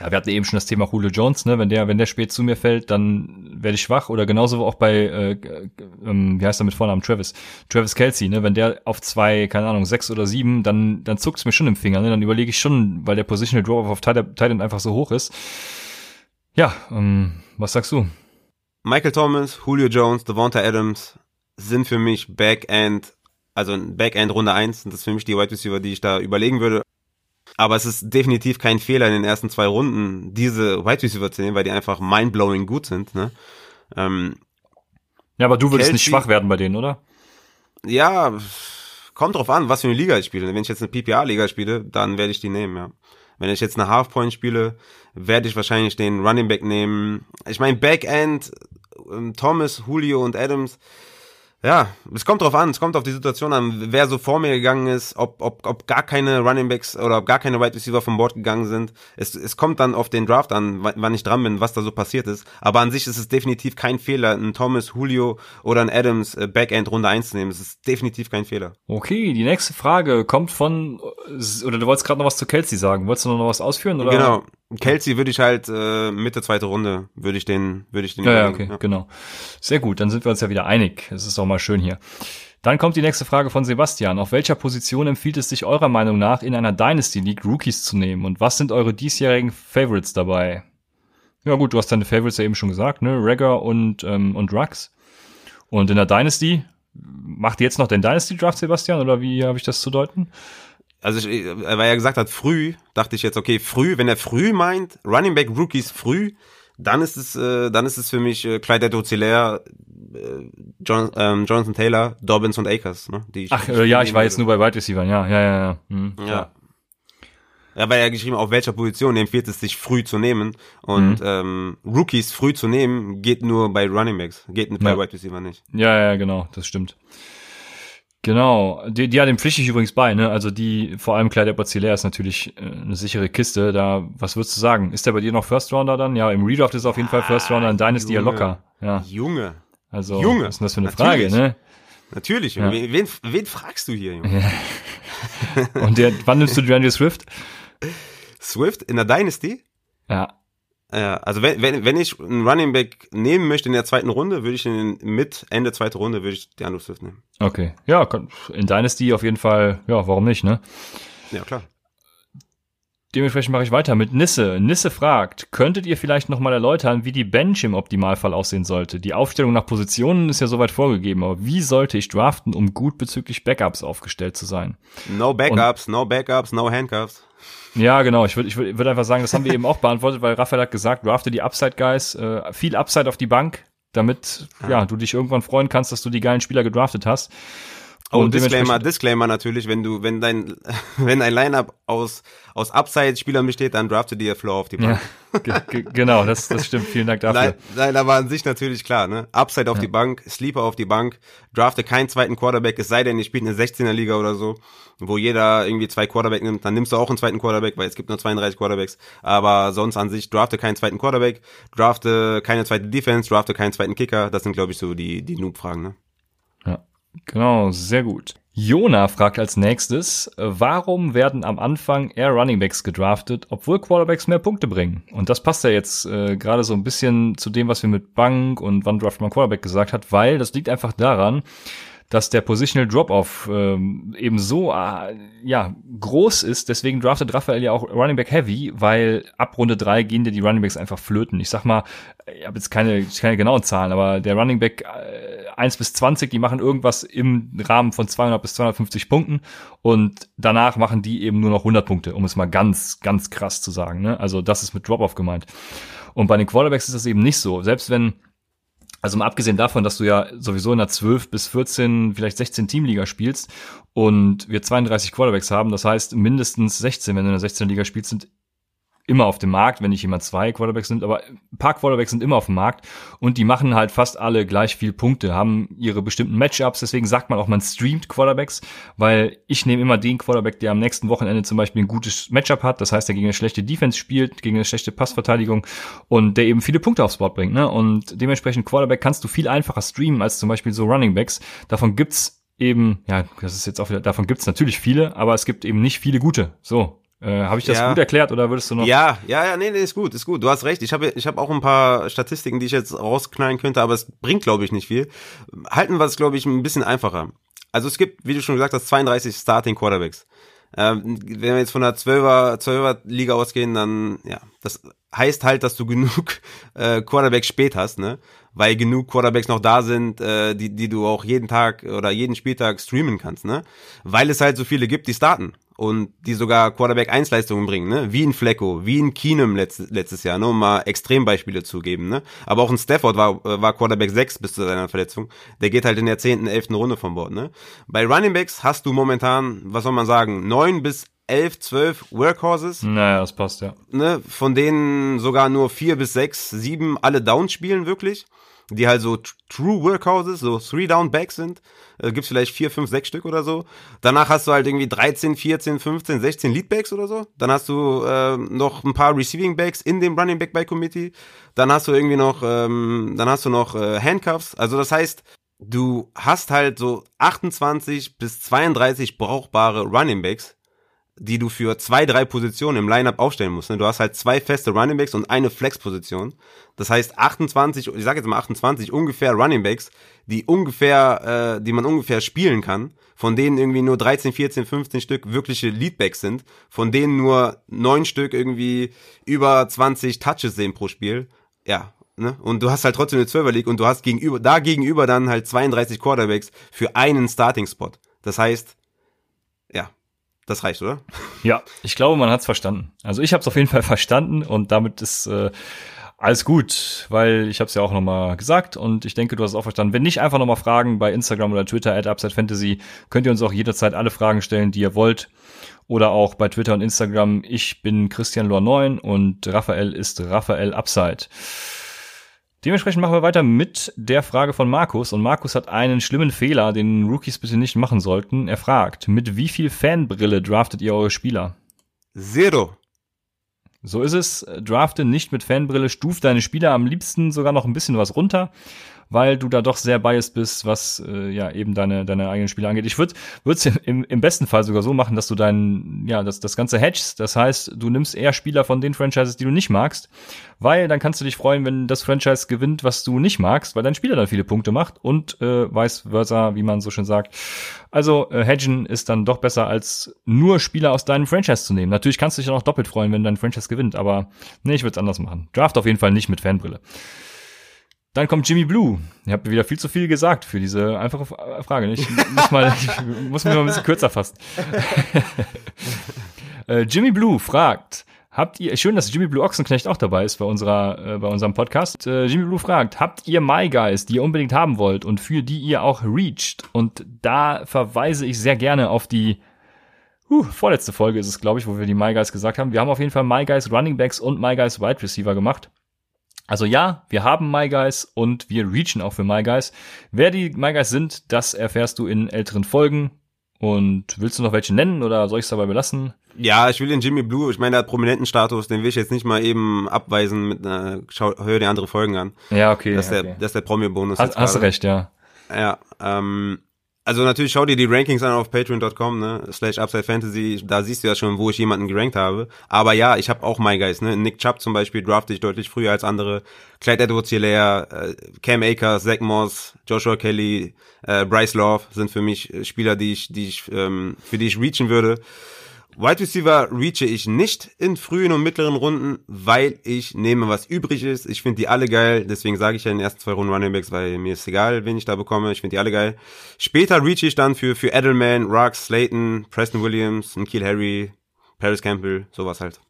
ja, wir hatten eben schon das Thema Julio Jones, ne? Wenn der, wenn der spät zu mir fällt, dann werde ich schwach. Oder genauso auch bei, äh, äh, wie heißt er mit Vornamen? Travis. Travis Kelsey, ne? Wenn der auf zwei, keine Ahnung, sechs oder sieben, dann, dann zuckt's mir schon im Finger, ne? Dann überlege ich schon, weil der Positional Draw auf Titan einfach so hoch ist. Ja, ähm, was sagst du? Michael Thomas, Julio Jones, Devonta Adams sind für mich Backend, also Backend Runde 1 das ist für mich die Wide Receiver, die ich da überlegen würde. Aber es ist definitiv kein Fehler in den ersten zwei Runden, diese Wide Receiver zu nehmen, weil die einfach mindblowing gut sind. Ne? Ähm, ja, aber du würdest Kelsey, nicht schwach werden bei denen, oder? Ja, kommt drauf an, was für eine Liga ich spiele. Wenn ich jetzt eine PPA-Liga spiele, dann werde ich die nehmen, ja. Wenn ich jetzt eine Halfpoint spiele, werde ich wahrscheinlich den Running Back nehmen. Ich meine, Backend, Thomas, Julio und Adams, ja, es kommt drauf an, es kommt auf die Situation an, wer so vor mir gegangen ist, ob, ob, ob gar keine Running Backs oder ob gar keine Wide Receiver vom Board gegangen sind. Es, es kommt dann auf den Draft an, wann ich dran bin, was da so passiert ist. Aber an sich ist es definitiv kein Fehler, einen Thomas, Julio oder einen Adams äh, Backend Runde 1 zu nehmen. Es ist definitiv kein Fehler. Okay, die nächste Frage kommt von, oder du wolltest gerade noch was zu Kelsey sagen. Wolltest du noch was ausführen? Oder? Genau. Kelsey würde ich halt äh, Mitte zweite Runde würde ich den würde ich den ja, ja okay ja. genau sehr gut dann sind wir uns ja wieder einig es ist auch mal schön hier. Dann kommt die nächste Frage von Sebastian. Auf welcher Position empfiehlt es sich eurer Meinung nach in einer Dynasty League Rookies zu nehmen? Und was sind eure diesjährigen Favorites dabei? Ja gut du hast deine Favorites ja eben schon gesagt ne? Regger und ähm, und Rux. Und in der Dynasty macht ihr jetzt noch den Dynasty Draft Sebastian oder wie habe ich das zu deuten? Also ich, weil er gesagt hat früh, dachte ich jetzt, okay, früh, wenn er früh meint, Running Back Rookies früh, dann ist es, äh, dann ist es für mich äh, Clyde Edwards-Hilaire, äh, John, ähm, Jonathan Taylor, Dobbins und Akers. Ne? Die ich, Ach äh, ja, ich war jetzt nur bei Wide Receivers, ja, ja, ja, ja. Hm, ja. ja. Ja, weil er geschrieben, auf welcher Position empfiehlt es sich früh zu nehmen. Und mhm. ähm, Rookies früh zu nehmen, geht nur bei Running Backs, geht bei ja. Wide Receiver nicht. Ja, ja, genau, das stimmt. Genau, die, die ja, dem pflichte ich übrigens bei, ne? Also die, vor allem Clyde edwards ist natürlich äh, eine sichere Kiste. Da, was würdest du sagen? Ist der bei dir noch First Rounder dann? Ja, im Redraft ist er auf jeden Fall First Rounder, in Dynasty ja locker. Ja. Junge. Also, Junge. was ist denn das für eine Natürlich. Frage, ne? Natürlich, ja. wen, wen fragst du hier, Junge? Ja. Und der, wann nimmst du DeAndre Swift? Swift in der Dynasty? Ja. Ja, also wenn, wenn, wenn ich einen Running Back nehmen möchte in der zweiten Runde, würde ich ihn mit Ende zweite Runde würde ich DeAndre Swift nehmen. Okay. Ja, in Dynasty auf jeden Fall, ja, warum nicht, ne? Ja, klar. Dementsprechend mache ich weiter mit Nisse. Nisse fragt, könntet ihr vielleicht nochmal erläutern, wie die Bench im Optimalfall aussehen sollte? Die Aufstellung nach Positionen ist ja soweit vorgegeben, aber wie sollte ich draften, um gut bezüglich Backups aufgestellt zu sein? No Backups, Und, no Backups, no Handcuffs. Ja, genau. Ich würde ich würd, würd einfach sagen, das haben wir eben auch beantwortet, weil Raphael hat gesagt, drafte die Upside Guys, äh, viel Upside auf die Bank, damit ja. ja du dich irgendwann freuen kannst, dass du die geilen Spieler gedraftet hast. Oh, Disclaimer, Disclaimer natürlich, wenn du, wenn dein, wenn dein Lineup aus, aus Upside-Spielern besteht, dann drafte dir Floor auf die Bank. Ja, genau, das, das stimmt. Vielen Dank dafür. Nein, aber an sich natürlich klar, ne? Upside auf ja. die Bank, Sleeper auf die Bank, drafte keinen zweiten Quarterback, es sei denn, ihr spielt eine 16er Liga oder so, wo jeder irgendwie zwei Quarterback nimmt, dann nimmst du auch einen zweiten Quarterback, weil es gibt nur 32 Quarterbacks, aber sonst an sich drafte keinen zweiten Quarterback, drafte keine zweite Defense, drafte keinen zweiten Kicker, das sind glaube ich so die, die Noob-Fragen, ne? Genau, sehr gut. Jona fragt als nächstes, warum werden am Anfang eher Runningbacks gedraftet, obwohl Quarterbacks mehr Punkte bringen? Und das passt ja jetzt äh, gerade so ein bisschen zu dem, was wir mit Bank und wann draft man Quarterback gesagt hat, weil das liegt einfach daran, dass der Positional Drop-Off ähm, eben so äh, ja groß ist. Deswegen draftet Raphael ja auch Running Back Heavy, weil ab Runde drei gehen dir die Running Backs einfach flöten. Ich sag mal, ich habe jetzt keine, keine genauen Zahlen, aber der Running Back äh, 1 bis 20, die machen irgendwas im Rahmen von 200 bis 250 Punkten und danach machen die eben nur noch 100 Punkte, um es mal ganz, ganz krass zu sagen. Ne? Also das ist mit Drop-Off gemeint. Und bei den Quarterbacks ist das eben nicht so. Selbst wenn also mal abgesehen davon, dass du ja sowieso in einer 12 bis 14, vielleicht 16 Teamliga spielst und wir 32 Quarterbacks haben, das heißt mindestens 16, wenn du in der 16 Liga spielst, sind immer auf dem Markt, wenn nicht jemand zwei Quarterbacks sind, aber ein paar Quarterbacks sind immer auf dem Markt und die machen halt fast alle gleich viel Punkte, haben ihre bestimmten Matchups, deswegen sagt man auch, man streamt Quarterbacks, weil ich nehme immer den Quarterback, der am nächsten Wochenende zum Beispiel ein gutes Matchup hat, das heißt, der gegen eine schlechte Defense spielt, gegen eine schlechte Passverteidigung und der eben viele Punkte aufs Board bringt, ne? Und dementsprechend Quarterback kannst du viel einfacher streamen als zum Beispiel so Runningbacks. Davon gibt's eben, ja, das ist jetzt auch wieder, davon gibt's natürlich viele, aber es gibt eben nicht viele gute. So, äh, habe ich das ja. gut erklärt oder würdest du noch? Ja, ja, ja, nee, nee, ist gut, ist gut. Du hast recht. Ich habe ich hab auch ein paar Statistiken, die ich jetzt rausknallen könnte, aber es bringt, glaube ich, nicht viel. Halten wir es, glaube ich, ein bisschen einfacher. Also es gibt, wie du schon gesagt hast, 32 Starting Quarterbacks. Ähm, wenn wir jetzt von der 12er, 12er Liga ausgehen, dann, ja, das heißt halt, dass du genug äh, Quarterbacks spät hast, ne? Weil genug Quarterbacks noch da sind, äh, die, die du auch jeden Tag oder jeden Spieltag streamen kannst, ne? Weil es halt so viele gibt, die starten und die sogar Quarterback 1 Leistungen bringen, ne? Wie ein Flecko, wie ein Keenum letztes, letztes Jahr, ne? um mal Extrembeispiele zu geben, ne? Aber auch ein Stafford war, äh, war Quarterback 6 bis zu seiner Verletzung. Der geht halt in der 10., 11. Runde vom Bord, ne? Bei Runningbacks hast du momentan, was soll man sagen, 9 bis 11, 12 Workhorses. Naja, das passt, ja. Ne? Von denen sogar nur 4 bis 6, 7 alle Downs spielen, wirklich die halt so True Workhouses, so Three-Down-Backs sind. Äh, gibt's vielleicht vier, fünf, sechs Stück oder so. Danach hast du halt irgendwie 13, 14, 15, 16 Leadbacks oder so. Dann hast du äh, noch ein paar Receiving Backs in dem Running Back by Committee. Dann hast du irgendwie noch, ähm, dann hast du noch äh, Handcuffs. Also das heißt, du hast halt so 28 bis 32 brauchbare Running Backs die du für zwei, drei Positionen im Lineup aufstellen musst. Ne? Du hast halt zwei feste Runningbacks und eine Flex-Position. Das heißt 28, ich sage jetzt mal 28 ungefähr Runningbacks, die ungefähr, äh, die man ungefähr spielen kann, von denen irgendwie nur 13, 14, 15 Stück wirkliche Leadbacks sind, von denen nur neun Stück irgendwie über 20 Touches sehen pro Spiel. Ja, Ne? Und du hast halt trotzdem eine 12er League und du hast gegenüber, da gegenüber dann halt 32 Quarterbacks für einen Starting-Spot. Das heißt, das reicht, oder? Ja, ich glaube, man hat's verstanden. Also ich habe es auf jeden Fall verstanden und damit ist äh, alles gut, weil ich habe es ja auch nochmal gesagt und ich denke, du hast es auch verstanden. Wenn nicht, einfach nochmal Fragen bei Instagram oder Twitter at UpsideFantasy. Könnt ihr uns auch jederzeit alle Fragen stellen, die ihr wollt. Oder auch bei Twitter und Instagram. Ich bin Christian 9 und Raphael ist Raphael Upside. Dementsprechend machen wir weiter mit der Frage von Markus. Und Markus hat einen schlimmen Fehler, den Rookies bitte nicht machen sollten. Er fragt, mit wie viel Fanbrille draftet ihr eure Spieler? Zero. So ist es. Drafte nicht mit Fanbrille, stuf deine Spieler am liebsten sogar noch ein bisschen was runter. Weil du da doch sehr biased bist, was äh, ja eben deine, deine eigenen Spiele angeht. Ich würde es im, im besten Fall sogar so machen, dass du dein, ja, das, das Ganze hedgest. Das heißt, du nimmst eher Spieler von den Franchises, die du nicht magst, weil dann kannst du dich freuen, wenn das Franchise gewinnt, was du nicht magst, weil dein Spieler dann viele Punkte macht und äh, vice versa, wie man so schön sagt. Also äh, hedgen ist dann doch besser, als nur Spieler aus deinem Franchise zu nehmen. Natürlich kannst du dich dann auch doppelt freuen, wenn dein Franchise gewinnt, aber nee, ich würde es anders machen. Draft auf jeden Fall nicht mit Fanbrille. Dann kommt Jimmy Blue. Ihr habt wieder viel zu viel gesagt für diese einfache Frage. Ich muss, mal, ich muss mich mal ein bisschen kürzer fassen. äh, Jimmy Blue fragt, habt ihr, schön, dass Jimmy Blue Ochsenknecht auch dabei ist bei unserer, äh, bei unserem Podcast. Äh, Jimmy Blue fragt, habt ihr My Guys, die ihr unbedingt haben wollt und für die ihr auch reached? Und da verweise ich sehr gerne auf die uh, vorletzte Folge ist es, glaube ich, wo wir die My Guys gesagt haben. Wir haben auf jeden Fall My Guys Running Backs und My Guys Wide Receiver gemacht. Also ja, wir haben My Guys und wir reachen auch für My Guys. Wer die My Guys sind, das erfährst du in älteren Folgen. Und willst du noch welche nennen oder soll ich es dabei belassen? Ja, ich will den Jimmy Blue, ich meine, der hat prominenten Status, den will ich jetzt nicht mal eben abweisen mit einer, schau, hör dir andere Folgen an. Ja, okay. Das ist okay. der, das ist der Promi-Bonus. Hast, hast recht, ja. Ja, ähm, also natürlich schau dir die Rankings an auf patreon.com, ne, slash Upside Fantasy, da siehst du ja schon, wo ich jemanden gerankt habe. Aber ja, ich habe auch My Guys, ne, Nick Chubb zum Beispiel drafte ich deutlich früher als andere. Clyde edwards hilaire äh, Cam Akers, Zach Moss, Joshua Kelly, äh, Bryce Love sind für mich Spieler, die ich, die ich, ähm, für die ich reachen würde. Wide Receiver reache ich nicht in frühen und mittleren Runden, weil ich nehme, was übrig ist. Ich finde die alle geil, deswegen sage ich ja in den ersten zwei Runden Running Backs, weil mir ist egal, wen ich da bekomme. Ich finde die alle geil. Später reache ich dann für, für Edelman, Rux, Slayton, Preston Williams, Nikhil Harry, Paris Campbell, sowas halt.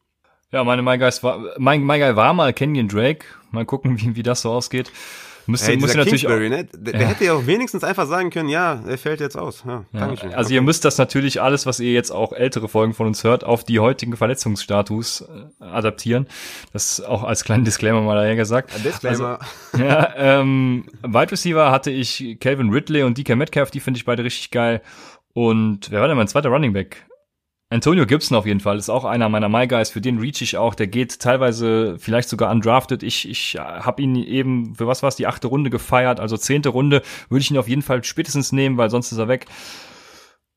Ja, meine My Guys war, mein My Guy war mal Kenyon Drake. Mal gucken, wie, wie das so ausgeht. Müsste, hey, müsste natürlich auch, ne? Der, ja. hätte ja auch wenigstens einfach sagen können, ja, er fällt jetzt aus. Ja, ja. Also okay. ihr müsst das natürlich alles, was ihr jetzt auch ältere Folgen von uns hört, auf die heutigen Verletzungsstatus äh, adaptieren. Das auch als kleinen Disclaimer mal daher gesagt. Ein Disclaimer. Also, ja, ähm, Wide Receiver hatte ich Calvin Ridley und DK Metcalf, die finde ich beide richtig geil. Und wer war denn mein zweiter Running Back? Antonio Gibson auf jeden Fall ist auch einer meiner My Guys, für den reach ich auch. Der geht teilweise vielleicht sogar undrafted. Ich, ich habe ihn eben, für was war es, die achte Runde gefeiert, also zehnte Runde, würde ich ihn auf jeden Fall spätestens nehmen, weil sonst ist er weg.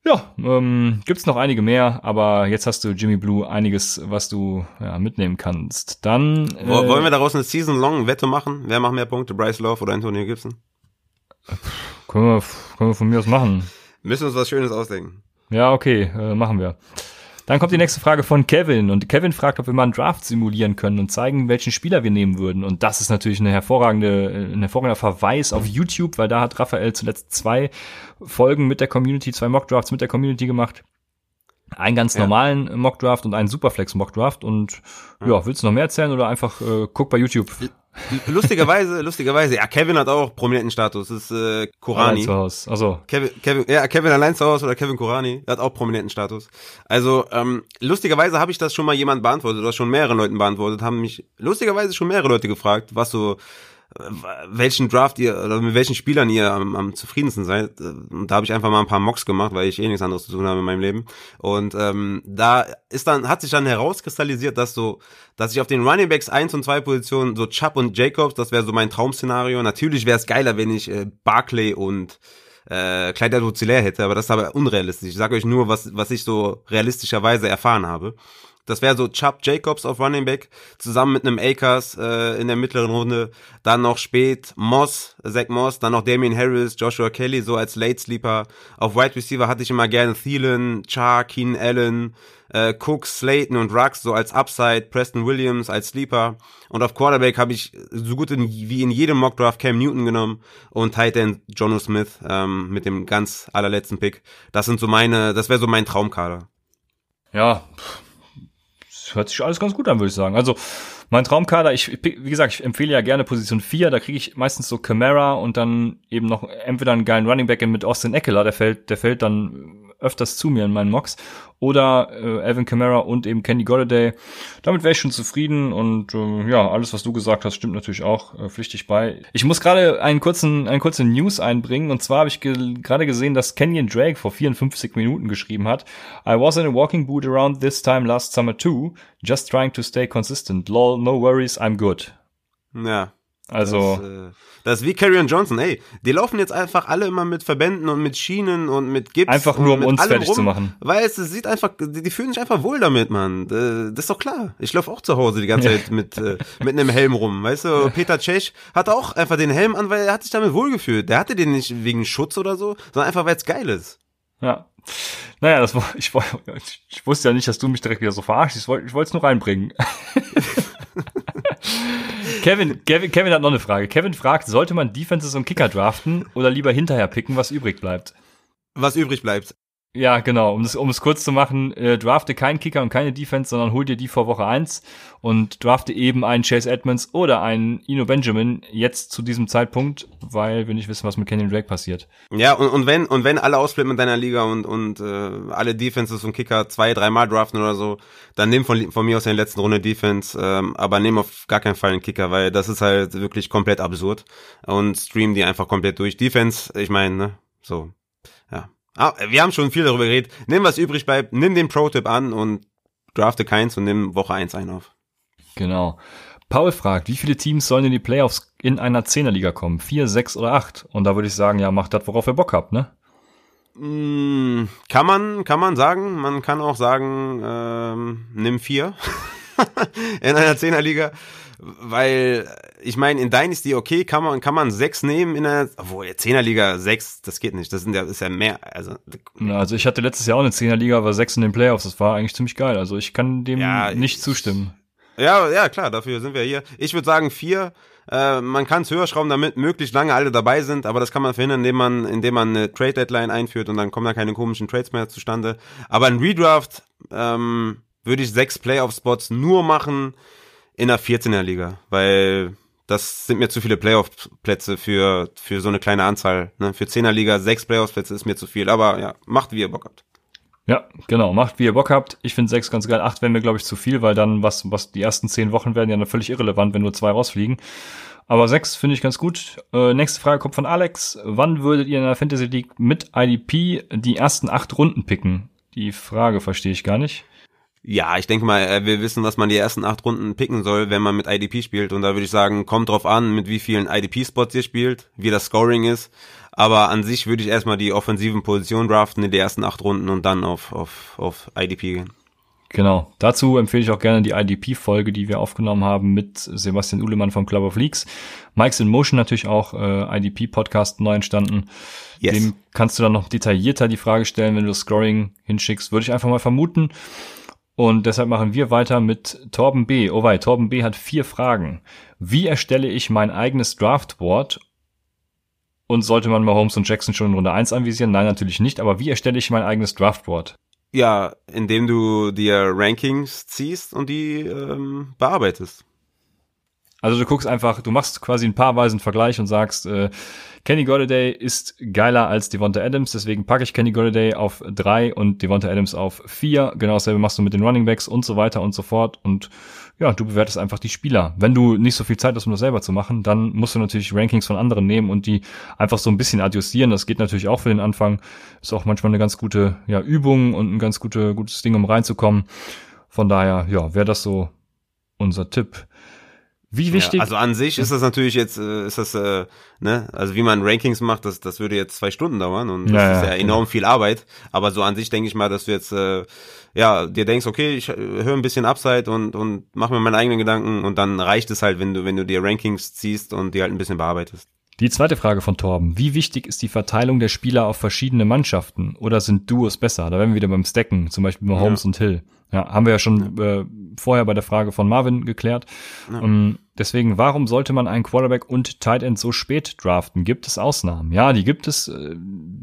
Ja, ähm, gibt's noch einige mehr, aber jetzt hast du Jimmy Blue einiges, was du ja, mitnehmen kannst. Dann äh, wollen wir daraus eine Season-Long-Wette machen? Wer macht mehr Punkte, Bryce Love oder Antonio Gibson? Können wir, können wir von mir aus machen. Müssen uns was Schönes ausdenken. Ja, okay, äh, machen wir. Dann kommt die nächste Frage von Kevin und Kevin fragt, ob wir mal einen Draft simulieren können und zeigen, welchen Spieler wir nehmen würden. Und das ist natürlich eine hervorragende, äh, ein hervorragender Verweis auf YouTube, weil da hat Raphael zuletzt zwei Folgen mit der Community, zwei Mockdrafts mit der Community gemacht. Einen ganz ja. normalen Mockdraft und einen Superflex Mockdraft. Und ja. ja, willst du noch mehr erzählen oder einfach äh, guck bei YouTube? Lustigerweise, lustigerweise, ja, Kevin hat auch prominenten Status. Das ist äh, Kurani. Allein zu Hause. Also. Kevin, Kevin, ja, Kevin allein zu Hause oder Kevin Kurani hat auch prominenten Status. Also, ähm, lustigerweise habe ich das schon mal jemand beantwortet oder schon mehrere Leuten beantwortet, haben mich lustigerweise schon mehrere Leute gefragt, was so welchen Draft ihr oder mit welchen Spielern ihr am, am zufriedensten seid. Und da habe ich einfach mal ein paar Mocks gemacht, weil ich eh nichts anderes zu tun habe in meinem Leben. Und ähm, da ist dann hat sich dann herauskristallisiert, dass so, dass ich auf den Running Backs 1 und 2 Positionen so Chubb und Jacobs, das wäre so mein Traum-Szenario. Natürlich wäre es geiler, wenn ich äh, Barclay und äh, Kleider hätte, aber das ist aber unrealistisch. Ich sage euch nur, was, was ich so realistischerweise erfahren habe. Das wäre so Chubb Jacobs auf Running Back zusammen mit einem Akers äh, in der mittleren Runde. Dann noch spät Moss, Zach Moss, dann noch Damian Harris, Joshua Kelly so als Late Sleeper. Auf Wide Receiver hatte ich immer gerne Thielen, Char, Keenan Allen, äh, Cook, Slayton und Rux so als Upside, Preston Williams als Sleeper. Und auf Quarterback habe ich so gut in, wie in jedem Mockdraft Cam Newton genommen und Tight End Jono Smith ähm, mit dem ganz allerletzten Pick. Das sind so meine, das wäre so mein Traumkader. Ja, hört sich alles ganz gut an, würde ich sagen. Also mein Traumkader, ich, wie gesagt, ich empfehle ja gerne Position 4, da kriege ich meistens so Camara und dann eben noch entweder einen geilen Running Back mit Austin Eckler, der fällt, der fällt dann öfters zu mir in meinen Mocks. Oder äh, Alvin Kamara und eben Kenny Golladay. Damit wäre ich schon zufrieden und äh, ja, alles, was du gesagt hast, stimmt natürlich auch äh, pflichtig bei. Ich muss gerade einen kurzen, einen kurzen News einbringen und zwar habe ich ge gerade gesehen, dass Kenyon Drake vor 54 Minuten geschrieben hat. I was in a walking boot around this time last summer too, just trying to stay consistent. Lol, no worries, I'm good. Ja, Also. Das, äh, das ist wie Carrion Johnson, ey. Die laufen jetzt einfach alle immer mit Verbänden und mit Schienen und mit Gips. Einfach nur, um uns fertig rum, zu machen. Weil es, es sieht einfach, die, die, fühlen sich einfach wohl damit, Mann. Das ist doch klar. Ich laufe auch zu Hause die ganze Zeit mit, äh, mit einem Helm rum. Weißt du, Peter Cech hat auch einfach den Helm an, weil er hat sich damit wohlgefühlt. Der hatte den nicht wegen Schutz oder so, sondern einfach, weil es geil ist. Ja. Naja, das war, ich, ich wusste ja nicht, dass du mich direkt wieder so verarschst. Ich wollte es nur reinbringen. Kevin, Kevin, Kevin hat noch eine Frage. Kevin fragt, sollte man Defenses und Kicker draften oder lieber hinterher picken, was übrig bleibt? Was übrig bleibt. Ja, genau. Um es, um kurz zu machen, äh, drafte keinen Kicker und keine Defense, sondern hol dir die vor Woche eins und drafte eben einen Chase Edmonds oder einen Ino Benjamin jetzt zu diesem Zeitpunkt, weil wir nicht wissen, was mit Kenyon Drake passiert. Ja, und, und wenn und wenn alle ausflippen in deiner Liga und und äh, alle Defenses und Kicker zwei, dreimal draften oder so, dann nimm von, von mir aus in der letzten Runde Defense, ähm, aber nimm auf gar keinen Fall einen Kicker, weil das ist halt wirklich komplett absurd und stream die einfach komplett durch. Defense, ich meine, ne, so. Ah, wir haben schon viel darüber geredet. Nimm, was übrig bleibt, nimm den Pro-Tipp an und drafte keins und nimm Woche eins ein auf. Genau. Paul fragt, wie viele Teams sollen in die Playoffs in einer Zehnerliga kommen? Vier, sechs oder acht? Und da würde ich sagen, ja, macht das, worauf ihr Bock habt, ne? Mm, kann man, kann man sagen. Man kann auch sagen, ähm, nimm vier in einer Zehnerliga weil ich meine, in Dynasty, okay, kann man, kann man sechs nehmen in der, obwohl, Zehnerliga sechs, das geht nicht, das sind ja, ist ja mehr, also. also ich hatte letztes Jahr auch eine Zehnerliga, aber sechs in den Playoffs, das war eigentlich ziemlich geil, also ich kann dem ja, nicht zustimmen. Ja, ja, klar, dafür sind wir hier. Ich würde sagen vier, äh, man kann es höher schrauben, damit möglichst lange alle dabei sind, aber das kann man verhindern, indem man, indem man eine Trade Deadline einführt und dann kommen da keine komischen Trades mehr zustande. Aber ein Redraft, ähm, würde ich sechs Playoff-Spots nur machen, in der 14er Liga, weil das sind mir zu viele Playoff-Plätze für, für so eine kleine Anzahl. Ne? Für 10er Liga sechs Playoff-Plätze ist mir zu viel, aber ja, macht wie ihr Bock habt. Ja, genau, macht wie ihr Bock habt. Ich finde sechs ganz geil. Acht wäre mir, glaube ich, zu viel, weil dann, was, was die ersten zehn Wochen werden ja dann völlig irrelevant, wenn nur zwei rausfliegen. Aber sechs finde ich ganz gut. Äh, nächste Frage kommt von Alex. Wann würdet ihr in der Fantasy League mit IDP die ersten acht Runden picken? Die Frage verstehe ich gar nicht. Ja, ich denke mal, er will wissen, was man die ersten acht Runden picken soll, wenn man mit IDP spielt. Und da würde ich sagen, kommt drauf an, mit wie vielen IDP-Spots ihr spielt, wie das Scoring ist. Aber an sich würde ich erstmal die offensiven Positionen draften in die ersten acht Runden und dann auf, auf, auf IDP gehen. Genau. Dazu empfehle ich auch gerne die IDP-Folge, die wir aufgenommen haben mit Sebastian Uhlemann vom Club of Leagues. Mike's in Motion natürlich auch, äh, IDP-Podcast neu entstanden. Yes. Dem kannst du dann noch detaillierter die Frage stellen, wenn du das Scoring hinschickst, würde ich einfach mal vermuten. Und deshalb machen wir weiter mit Torben B. Oh wei, Torben B. hat vier Fragen. Wie erstelle ich mein eigenes Draftboard? Und sollte man mal Holmes und Jackson schon in Runde 1 anvisieren? Nein, natürlich nicht. Aber wie erstelle ich mein eigenes Draftboard? Ja, indem du dir Rankings ziehst und die ähm, bearbeitest. Also du guckst einfach, du machst quasi einen paarweisen Vergleich und sagst, äh, Kenny Golladay ist geiler als Devonta Adams, deswegen packe ich Kenny Golladay auf drei und Devonta Adams auf vier. Genau dasselbe machst du mit den Running Backs und so weiter und so fort. Und ja, du bewertest einfach die Spieler. Wenn du nicht so viel Zeit hast, um das selber zu machen, dann musst du natürlich Rankings von anderen nehmen und die einfach so ein bisschen adjustieren. Das geht natürlich auch für den Anfang. Ist auch manchmal eine ganz gute ja, Übung und ein ganz gute, gutes Ding, um reinzukommen. Von daher, ja, wäre das so unser Tipp. Wie wichtig? Ja, also an sich ist das natürlich jetzt, äh, ist das, äh, ne, also wie man Rankings macht, das, das würde jetzt zwei Stunden dauern und das ja, ist ja, enorm genau. viel Arbeit. Aber so an sich denke ich mal, dass du jetzt, äh, ja, dir denkst, okay, ich äh, höre ein bisschen Upside und, und mach mir meine eigenen Gedanken und dann reicht es halt, wenn du, wenn du dir Rankings ziehst und die halt ein bisschen bearbeitest. Die zweite Frage von Torben. Wie wichtig ist die Verteilung der Spieler auf verschiedene Mannschaften? Oder sind Duos besser? Da werden wir wieder beim Stacken, zum Beispiel bei Holmes ja. und Hill. Ja, haben wir ja schon ja. Äh, vorher bei der Frage von Marvin geklärt. Ja. Um, ähm, deswegen, warum sollte man einen Quarterback und Tight End so spät draften? Gibt es Ausnahmen? Ja, die gibt es. Äh,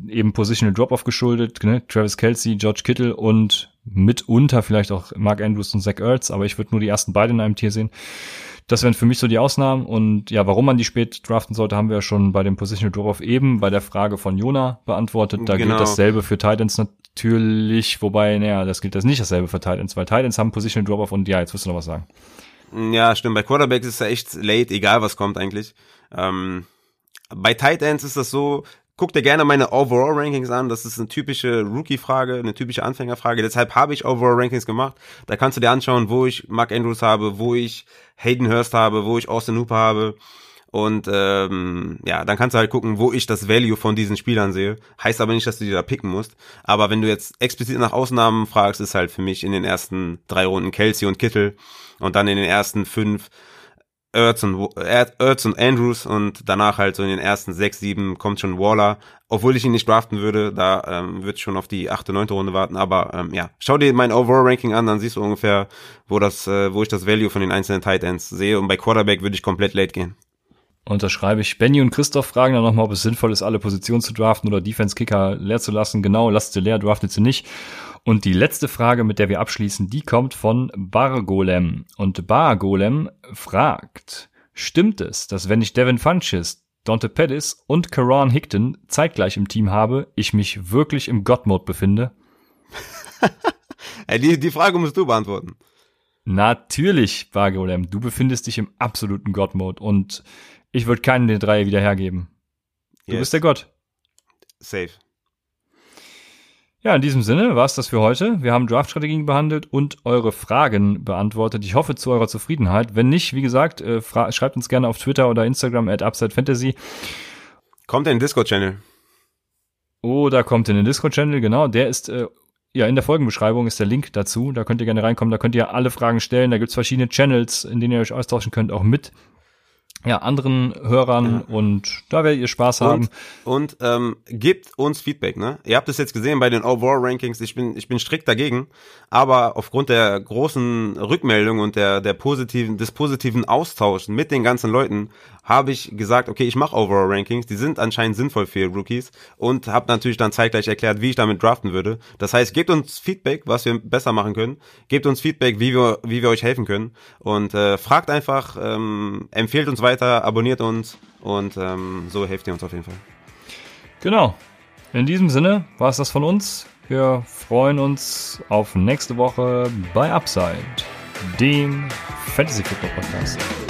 eben Positional Drop-Off geschuldet. Ne? Travis Kelsey, George Kittle und mitunter vielleicht auch Mark Andrews und Zach Ertz. Aber ich würde nur die ersten beiden in einem Tier sehen. Das wären für mich so die Ausnahmen. Und ja, warum man die spät draften sollte, haben wir ja schon bei dem Positional Drop-Off eben bei der Frage von Jona beantwortet. Da genau. gilt dasselbe für Titans natürlich, wobei, naja, das gilt das nicht dasselbe für Titans, weil Titans haben Positional Drop-Off und ja, jetzt wirst du noch was sagen. Ja, stimmt. Bei Quarterbacks ist es ja echt late, egal was kommt eigentlich. Ähm, bei Tight Ends ist das so, guck dir gerne meine Overall-Rankings an. Das ist eine typische Rookie-Frage, eine typische Anfängerfrage. Deshalb habe ich Overall-Rankings gemacht. Da kannst du dir anschauen, wo ich Mark Andrews habe, wo ich Hayden Hurst habe, wo ich Austin Hooper habe. Und ähm, ja, dann kannst du halt gucken, wo ich das Value von diesen Spielern sehe. Heißt aber nicht, dass du die da picken musst. Aber wenn du jetzt explizit nach Ausnahmen fragst, ist halt für mich in den ersten drei Runden Kelsey und Kittel und dann in den ersten fünf Ertz und, Ertz und Andrews und danach halt so in den ersten sechs, sieben kommt schon Waller. Obwohl ich ihn nicht draften würde, da ähm, ich schon auf die achte, neunte Runde warten. Aber ähm, ja, schau dir mein Overall-Ranking an, dann siehst du ungefähr, wo das, äh, wo ich das Value von den einzelnen Tight Ends sehe. Und bei Quarterback würde ich komplett late gehen. Unterschreibe ich. Benny und Christoph fragen dann nochmal, ob es sinnvoll ist, alle Positionen zu draften oder Defense-Kicker leer zu lassen. Genau, lasst sie leer, draftet sie nicht. Und die letzte Frage, mit der wir abschließen, die kommt von Bargolem. Und Bargolem fragt, stimmt es, dass wenn ich Devin Funches, Dante Pettis und Karan Hickton zeitgleich im Team habe, ich mich wirklich im God-Mode befinde? Ey, die, die Frage musst du beantworten. Natürlich, Bargolem, du befindest dich im absoluten God-Mode und ich würde keinen der drei wieder hergeben. Du yes. bist der Gott. Safe. Ja, in diesem Sinne war es das für heute. Wir haben Draft-Strategien behandelt und eure Fragen beantwortet. Ich hoffe zu eurer Zufriedenheit. Wenn nicht, wie gesagt, äh, schreibt uns gerne auf Twitter oder Instagram at UpsideFantasy. Kommt in den Discord-Channel. Oder kommt in den Discord-Channel, genau. Der ist äh, ja, in der Folgenbeschreibung ist der Link dazu. Da könnt ihr gerne reinkommen. Da könnt ihr alle Fragen stellen. Da gibt's verschiedene Channels, in denen ihr euch austauschen könnt, auch mit ja, anderen Hörern ja. und da werdet ihr Spaß haben. Und, und ähm, gebt uns Feedback, ne? Ihr habt es jetzt gesehen bei den Overall Rankings, ich bin, ich bin strikt dagegen, aber aufgrund der großen Rückmeldung und der, der positiven, des positiven Austauschs mit den ganzen Leuten habe ich gesagt, okay, ich mache Overall Rankings, die sind anscheinend sinnvoll für Rookies und habe natürlich dann zeitgleich erklärt, wie ich damit draften würde. Das heißt, gebt uns Feedback, was wir besser machen können, gebt uns Feedback, wie wir, wie wir euch helfen können und äh, fragt einfach, ähm, empfehlt uns weiter, abonniert uns und ähm, so helft ihr uns auf jeden Fall. Genau. In diesem Sinne war es das von uns. Wir freuen uns auf nächste Woche bei Upside, dem Fantasy Football Podcast.